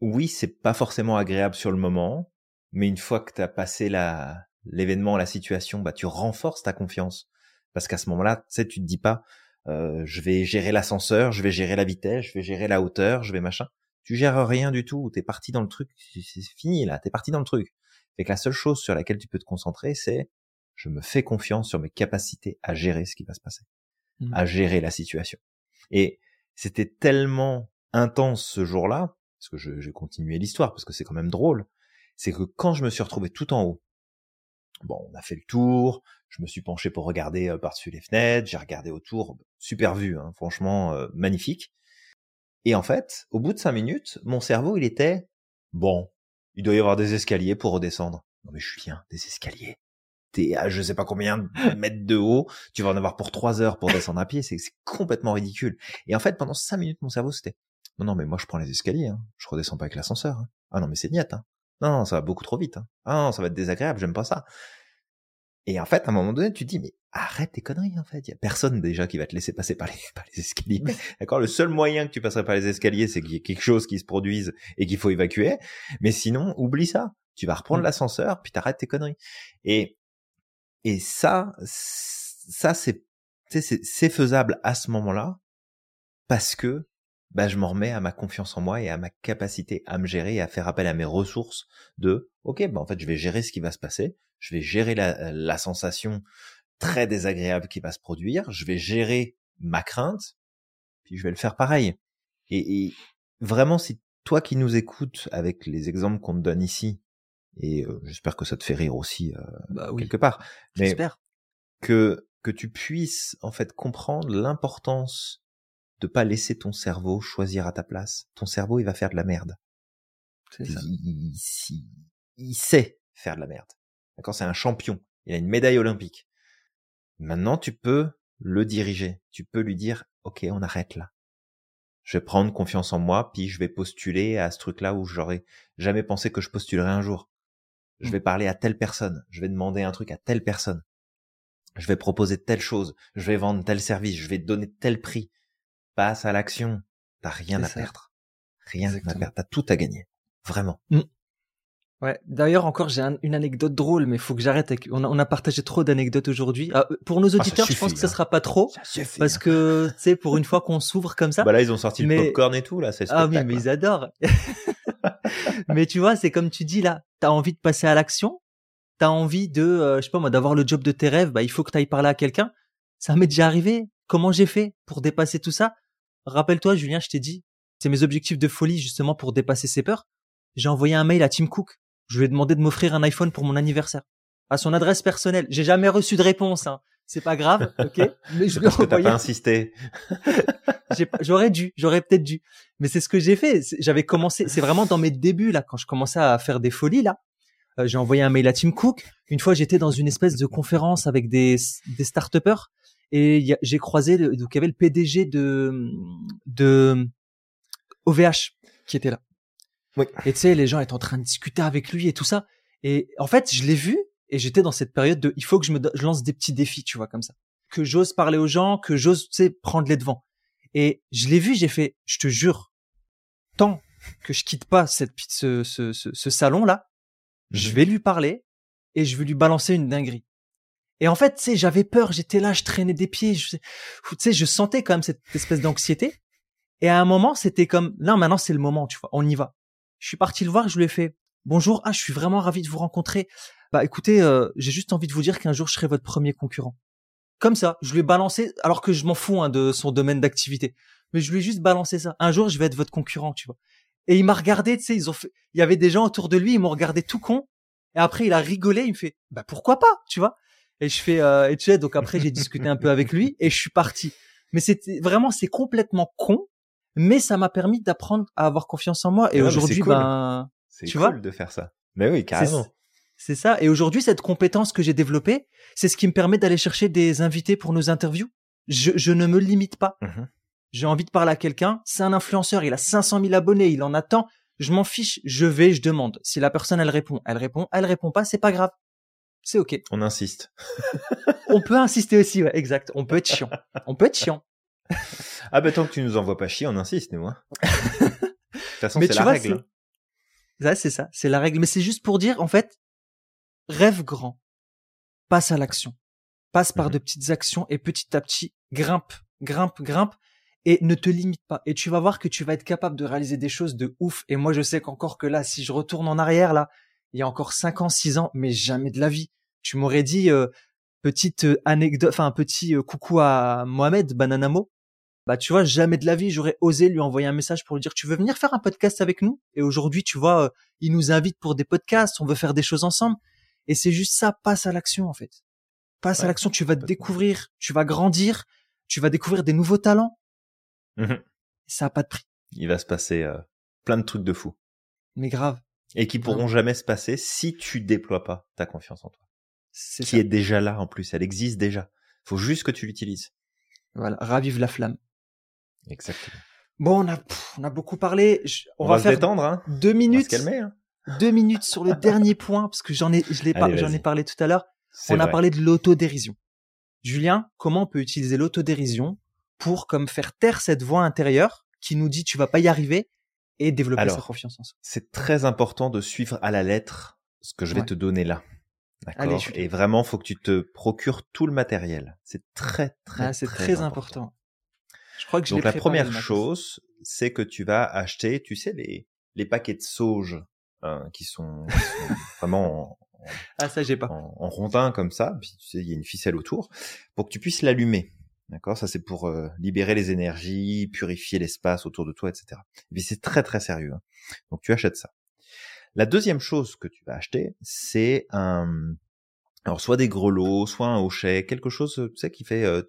oui, c'est pas forcément agréable sur le moment, mais une fois que tu as passé la l'événement, la situation, bah tu renforces ta confiance parce qu'à ce moment-là, tu sais, tu te dis pas euh, je vais gérer l'ascenseur, je vais gérer la vitesse, je vais gérer la hauteur, je vais machin. Tu gères rien du tout, t'es parti dans le truc, c'est fini là, t'es parti dans le truc. Fait que la seule chose sur laquelle tu peux te concentrer, c'est je me fais confiance sur mes capacités à gérer ce qui va se passer, mmh. à gérer la situation. Et c'était tellement intense ce jour-là, parce que je, j'ai continué l'histoire, parce que c'est quand même drôle, c'est que quand je me suis retrouvé tout en haut, bon, on a fait le tour, je me suis penché pour regarder euh, par-dessus les fenêtres, j'ai regardé autour, super vue, hein, franchement euh, magnifique. Et en fait, au bout de cinq minutes, mon cerveau, il était bon, il doit y avoir des escaliers pour redescendre. Non mais Julien, des escaliers. T'es à je sais pas combien de mètres de haut, tu vas en avoir pour trois heures pour descendre à pied, c'est complètement ridicule. Et en fait, pendant cinq minutes, mon cerveau, c'était non non mais moi je prends les escaliers, hein. je redescends pas avec l'ascenseur. Hein. Ah non mais c'est niette. Hein. Non, ça va beaucoup trop vite. Hein. Ah non, ça va être désagréable, j'aime pas ça. Et en fait, à un moment donné, tu te dis, mais arrête tes conneries, en fait. Il y a personne déjà qui va te laisser passer par les, par les escaliers. D'accord? Le seul moyen que tu passerais par les escaliers, c'est qu'il y ait quelque chose qui se produise et qu'il faut évacuer. Mais sinon, oublie ça. Tu vas reprendre mmh. l'ascenseur, puis t'arrêtes tes conneries. Et, et ça, ça, c'est, c'est faisable à ce moment-là parce que bah, je m'en remets à ma confiance en moi et à ma capacité à me gérer et à faire appel à mes ressources de, ok, bah, en fait, je vais gérer ce qui va se passer, je vais gérer la, la sensation très désagréable qui va se produire, je vais gérer ma crainte, puis je vais le faire pareil. Et, et vraiment, si toi qui nous écoutes avec les exemples qu'on te donne ici, et euh, j'espère que ça te fait rire aussi euh, bah quelque part, mais que que tu puisses en fait comprendre l'importance de pas laisser ton cerveau choisir à ta place. Ton cerveau, il va faire de la merde. Il, il, sait faire de la merde. D'accord? C'est un champion. Il a une médaille olympique. Maintenant, tu peux le diriger. Tu peux lui dire, OK, on arrête là. Je vais prendre confiance en moi, puis je vais postuler à ce truc-là où j'aurais jamais pensé que je postulerais un jour. Je mmh. vais parler à telle personne. Je vais demander un truc à telle personne. Je vais proposer telle chose. Je vais vendre tel service. Je vais donner tel prix passe à l'action. T'as rien à perdre. Rien à perdre. T'as tout à gagner. Vraiment. Mm. Ouais. D'ailleurs, encore, j'ai une anecdote drôle, mais faut que j'arrête. Avec... On, a, on a partagé trop d'anecdotes aujourd'hui. Ah, pour nos ah, auditeurs, je pense que ça hein. sera pas trop, parce hein. que tu sais, pour une fois qu'on s'ouvre comme ça. Bah là, ils ont sorti le popcorn et tout là. C'est ah oui, mais ils adorent. mais tu vois, c'est comme tu dis là. T'as envie de passer à l'action. T'as envie de, euh, je sais pas moi, d'avoir le job de tes rêves. Bah, il faut que t'ailles parler à quelqu'un. Ça m'est déjà arrivé. Comment j'ai fait pour dépasser tout ça? Rappelle-toi, Julien, je t'ai dit, c'est mes objectifs de folie justement pour dépasser ces peurs. J'ai envoyé un mail à Tim Cook je lui ai demandé de m'offrir un iPhone pour mon anniversaire. À son adresse personnelle. J'ai jamais reçu de réponse, hein. C'est pas grave, ok? Mais je lui ai envoyé. T'as pas insisté. j'aurais dû, j'aurais peut-être dû. Mais c'est ce que j'ai fait. J'avais commencé, c'est vraiment dans mes débuts, là, quand je commençais à faire des folies, là. Euh, j'ai envoyé un mail à Tim Cook. Une fois, j'étais dans une espèce de conférence avec des, des start et j'ai croisé, donc il y avait le PDG de, de OVH qui était là. Oui. Et tu sais, les gens étaient en train de discuter avec lui et tout ça. Et en fait, je l'ai vu et j'étais dans cette période de, il faut que je me je lance des petits défis, tu vois, comme ça. Que j'ose parler aux gens, que j'ose, tu sais, prendre les devants. Et je l'ai vu, j'ai fait, je te jure, tant que je quitte pas cette, ce, ce, ce, salon-là, je mhm. vais lui parler et je vais lui balancer une dinguerie. Et en fait, tu sais, j'avais peur, j'étais là, je traînais des pieds, tu sais, je sentais quand même cette espèce d'anxiété. Et à un moment, c'était comme, non, maintenant c'est le moment, tu vois, on y va. Je suis parti le voir, je lui ai fait bonjour, ah je suis vraiment ravi de vous rencontrer. Bah écoutez, euh, j'ai juste envie de vous dire qu'un jour je serai votre premier concurrent. Comme ça, je lui ai balancé, alors que je m'en fous hein, de son domaine d'activité, mais je lui ai juste balancé ça. Un jour je vais être votre concurrent, tu vois. Et il m'a regardé, tu sais, ils ont fait, il y avait des gens autour de lui, ils m'ont regardé tout con. Et après il a rigolé, il me fait, bah pourquoi pas, tu vois? Et je fais, euh, et tu sais, donc après j'ai discuté un peu avec lui et je suis parti. Mais c'était vraiment, c'est complètement con, mais ça m'a permis d'apprendre à avoir confiance en moi. Et aujourd'hui, ben, c'est cool de faire ça. Mais oui, carrément. C'est ça. Et aujourd'hui, cette compétence que j'ai développée, c'est ce qui me permet d'aller chercher des invités pour nos interviews. Je, je ne me limite pas. Mmh j'ai envie de parler à quelqu'un. C'est un influenceur. Il a 500 000 abonnés. Il en attend. Je m'en fiche. Je vais, je demande. Si la personne, elle répond, elle répond. Elle répond pas, c'est pas grave. C'est ok. On insiste. on peut insister aussi, ouais, exact. On peut être chiant. On peut être chiant ah ben tant que tu nous envoies pas chier, on insiste, nous. Hein. de toute façon, c'est la règle. Hein. c'est ça, c'est la règle. Mais c'est juste pour dire, en fait, rêve grand, passe à l'action, passe par mhm. de petites actions et petit à petit grimpe, grimpe, grimpe et ne te limite pas. Et tu vas voir que tu vas être capable de réaliser des choses de ouf. Et moi, je sais qu'encore que là, si je retourne en arrière, là, il y a encore 5 ans, 6 ans, mais jamais de la vie. Tu m'aurais dit, euh, petite euh, anecdote, enfin, un petit euh, coucou à Mohamed Bananamo bah tu vois jamais de la vie j'aurais osé lui envoyer un message pour lui dire tu veux venir faire un podcast avec nous? Et aujourd'hui tu vois euh, il nous invite pour des podcasts on veut faire des choses ensemble. Et c'est juste ça passe à l'action en fait. Passe à l'action tu vas te découvrir tu vas grandir tu vas découvrir des nouveaux talents. Mmh ça a pas de prix. Il va se passer euh, plein de trucs de fou. Mais grave et qui pourront jamais se passer si tu déploies pas ta confiance en toi qui est déjà là en plus elle existe déjà faut juste que tu l'utilises voilà ravive la flamme Exactement. Bon, on a, on a beaucoup parlé. on, va, faire détendre, hein. deux minutes. calmer, hein. Deux minutes sur le dernier point, parce que j'en ai, je l'ai pas, j'en ai parlé tout à l'heure. On a parlé de l'autodérision. Julien, comment on peut utiliser l'autodérision pour comme faire taire cette voix intérieure qui nous dit tu vas pas y arriver et développer sa confiance en soi. C'est très important de suivre à la lettre ce que je vais te donner là. D'accord? Et vraiment, faut que tu te procures tout le matériel. C'est très très. Ah, c'est très, important. Je crois que Donc la première chose, c'est que tu vas acheter, tu sais, les, les paquets de sauge hein, qui, sont, vraiment en, ah, ça, j'ai pas. En, rondin comme ça, puis tu sais, il y a une ficelle autour, pour que tu puisses l'allumer. D'accord? Ça, c'est pour euh, libérer les énergies, purifier l'espace autour de toi, etc. Et c'est très très sérieux. Hein. Donc tu achètes ça. La deuxième chose que tu vas acheter, c'est un, alors soit des grelots, soit un hochet, quelque chose, tu sais, qui fait euh,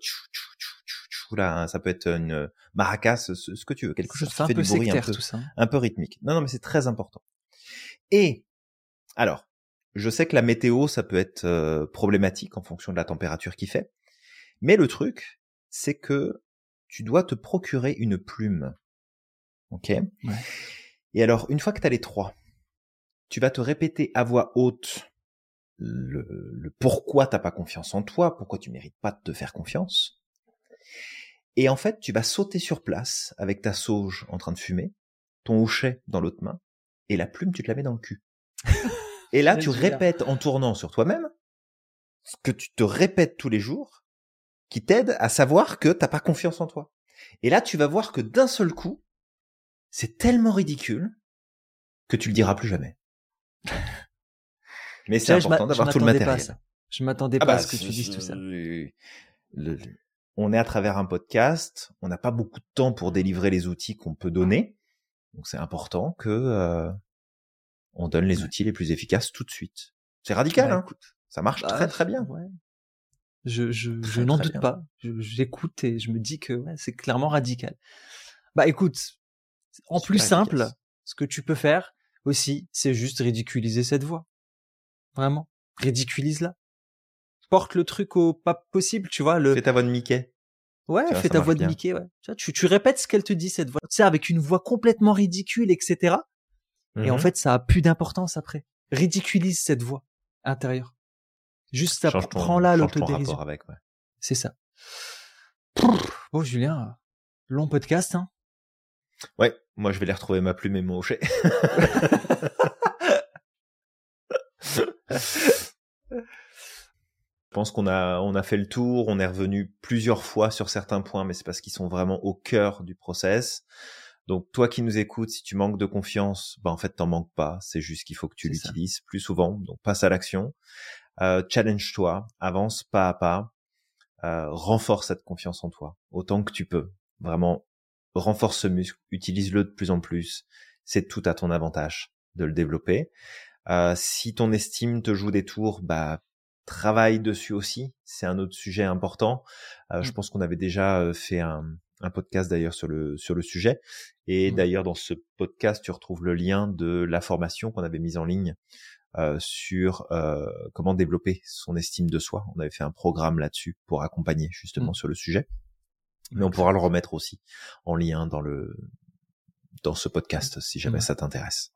là, ça peut être une maracas, ce, que tu veux, quelque chose qui fait du bruit un peu, hein. un peu rythmique. Non, non, mais c'est très important. Et alors, je sais que la météo, ça peut être euh, problématique en fonction de la température qu'il fait, mais le truc, c'est que tu dois te procurer une plume. Ok? Et alors, une fois que tu as les trois, tu vas te répéter à voix haute le, le pourquoi t'as pas confiance en toi, pourquoi tu mérites pas de te faire confiance. Et en fait, tu vas sauter sur place avec ta sauge en train de fumer, ton houchet dans l'autre main, et la plume, tu te la mets dans le cul. et là, tu répètes en tournant sur toi-même ce que tu te répètes tous les jours, qui t'aide à savoir que t'as pas confiance en toi. Et là, tu vas voir que d'un seul coup, c'est tellement ridicule que tu le diras plus jamais. Mais c'est important d'avoir tout le matériel. Je m'attendais ah pas à bah, ce que tu dises tout ça. on est à travers un podcast, on n'a pas beaucoup de temps pour délivrer les outils qu'on peut donner, donc c'est important que euh, on donne les outils les plus efficaces tout de suite. C'est radical, bah, hein Ça marche bah, très très bien. Ouais. Je, je, je n'en doute pas. J'écoute et je me dis que ouais, c'est clairement radical. Bah écoute, en plus simple, ce que tu peux faire aussi, c'est juste ridiculiser cette voix. Vraiment, ridiculise-la porte le truc au pas possible, tu vois. Le... Fais ta voix de Mickey. Ouais, fais ta voix de Mickey, ouais. Tu, tu, répètes ce qu'elle te dit, cette voix. Tu sais, avec une voix complètement ridicule, etc. Et en mhm. fait, ça a plus d'importance après. Ridiculise cette voix intérieure. Juste ça, prends-la l'autodérision. avec, ouais. C'est ça. Bon, Julien, long podcast, hein. Ouais, moi je vais les retrouver ma plume et mon hochet. Je pense qu'on a, on a fait le tour, on est revenu plusieurs fois sur certains points, mais c'est parce qu'ils sont vraiment au cœur du process. Donc toi qui nous écoutes, si tu manques de confiance, bah en fait t'en manques pas. C'est juste qu'il faut que tu l'utilises plus souvent. Donc passe à l'action, euh, challenge-toi, avance pas à pas, euh, renforce cette confiance en toi autant que tu peux. Vraiment, renforce ce muscle, utilise-le de plus en plus. C'est tout à ton avantage de le développer. Euh, si ton estime te joue des tours, bah travaille dessus aussi. C'est un autre sujet important. Euh, Je mmh. pense qu'on avait déjà fait un, un podcast d'ailleurs sur le sur le sujet. Et mmh. d'ailleurs dans ce podcast, tu retrouves le lien de la formation qu'on avait mise en ligne euh, sur euh, comment développer son estime de soi. On avait fait un programme là-dessus pour accompagner justement mmh. sur le sujet. Mais on pourra le remettre aussi en lien dans le dans ce podcast si jamais ça t'intéresse.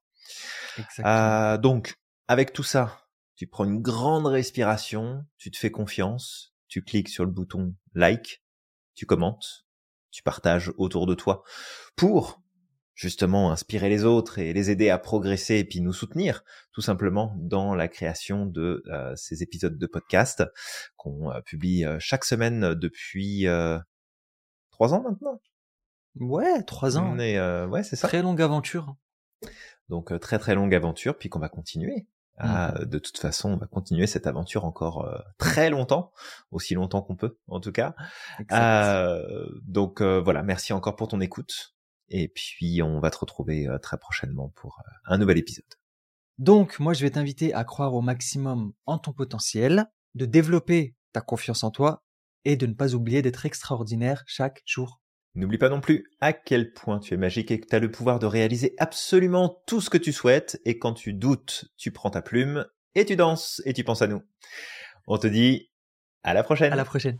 Euh, donc avec tout ça, tu prends une grande respiration, tu te fais confiance, tu cliques sur le bouton like, tu commentes, tu partages autour de toi pour justement inspirer les autres et les aider à progresser et puis nous soutenir tout simplement dans la création de euh, ces épisodes de podcast qu'on euh, publie euh, chaque semaine depuis trois ans maintenant. Ouais, trois ans. ouais, c'est ça. Très longue aventure. Donc très très longue aventure puis qu'on va continuer ah, mmh. de toute façon, on va continuer cette aventure encore euh, très longtemps, aussi longtemps qu'on peut, en tout cas. Euh, donc euh, voilà, merci encore pour ton écoute. Et puis on va te retrouver euh, très prochainement pour un nouvel épisode. Donc moi, je vais t'inviter à croire au maximum en ton potentiel, de développer ta confiance en toi et de ne pas oublier d'être extraordinaire chaque jour. N'oublie pas non plus à quel point tu es magique et que tu as le pouvoir de réaliser absolument tout ce que tu souhaites. Et quand tu doutes, tu prends ta plume et tu danses et tu penses à nous. On te dit à la prochaine. À la prochaine.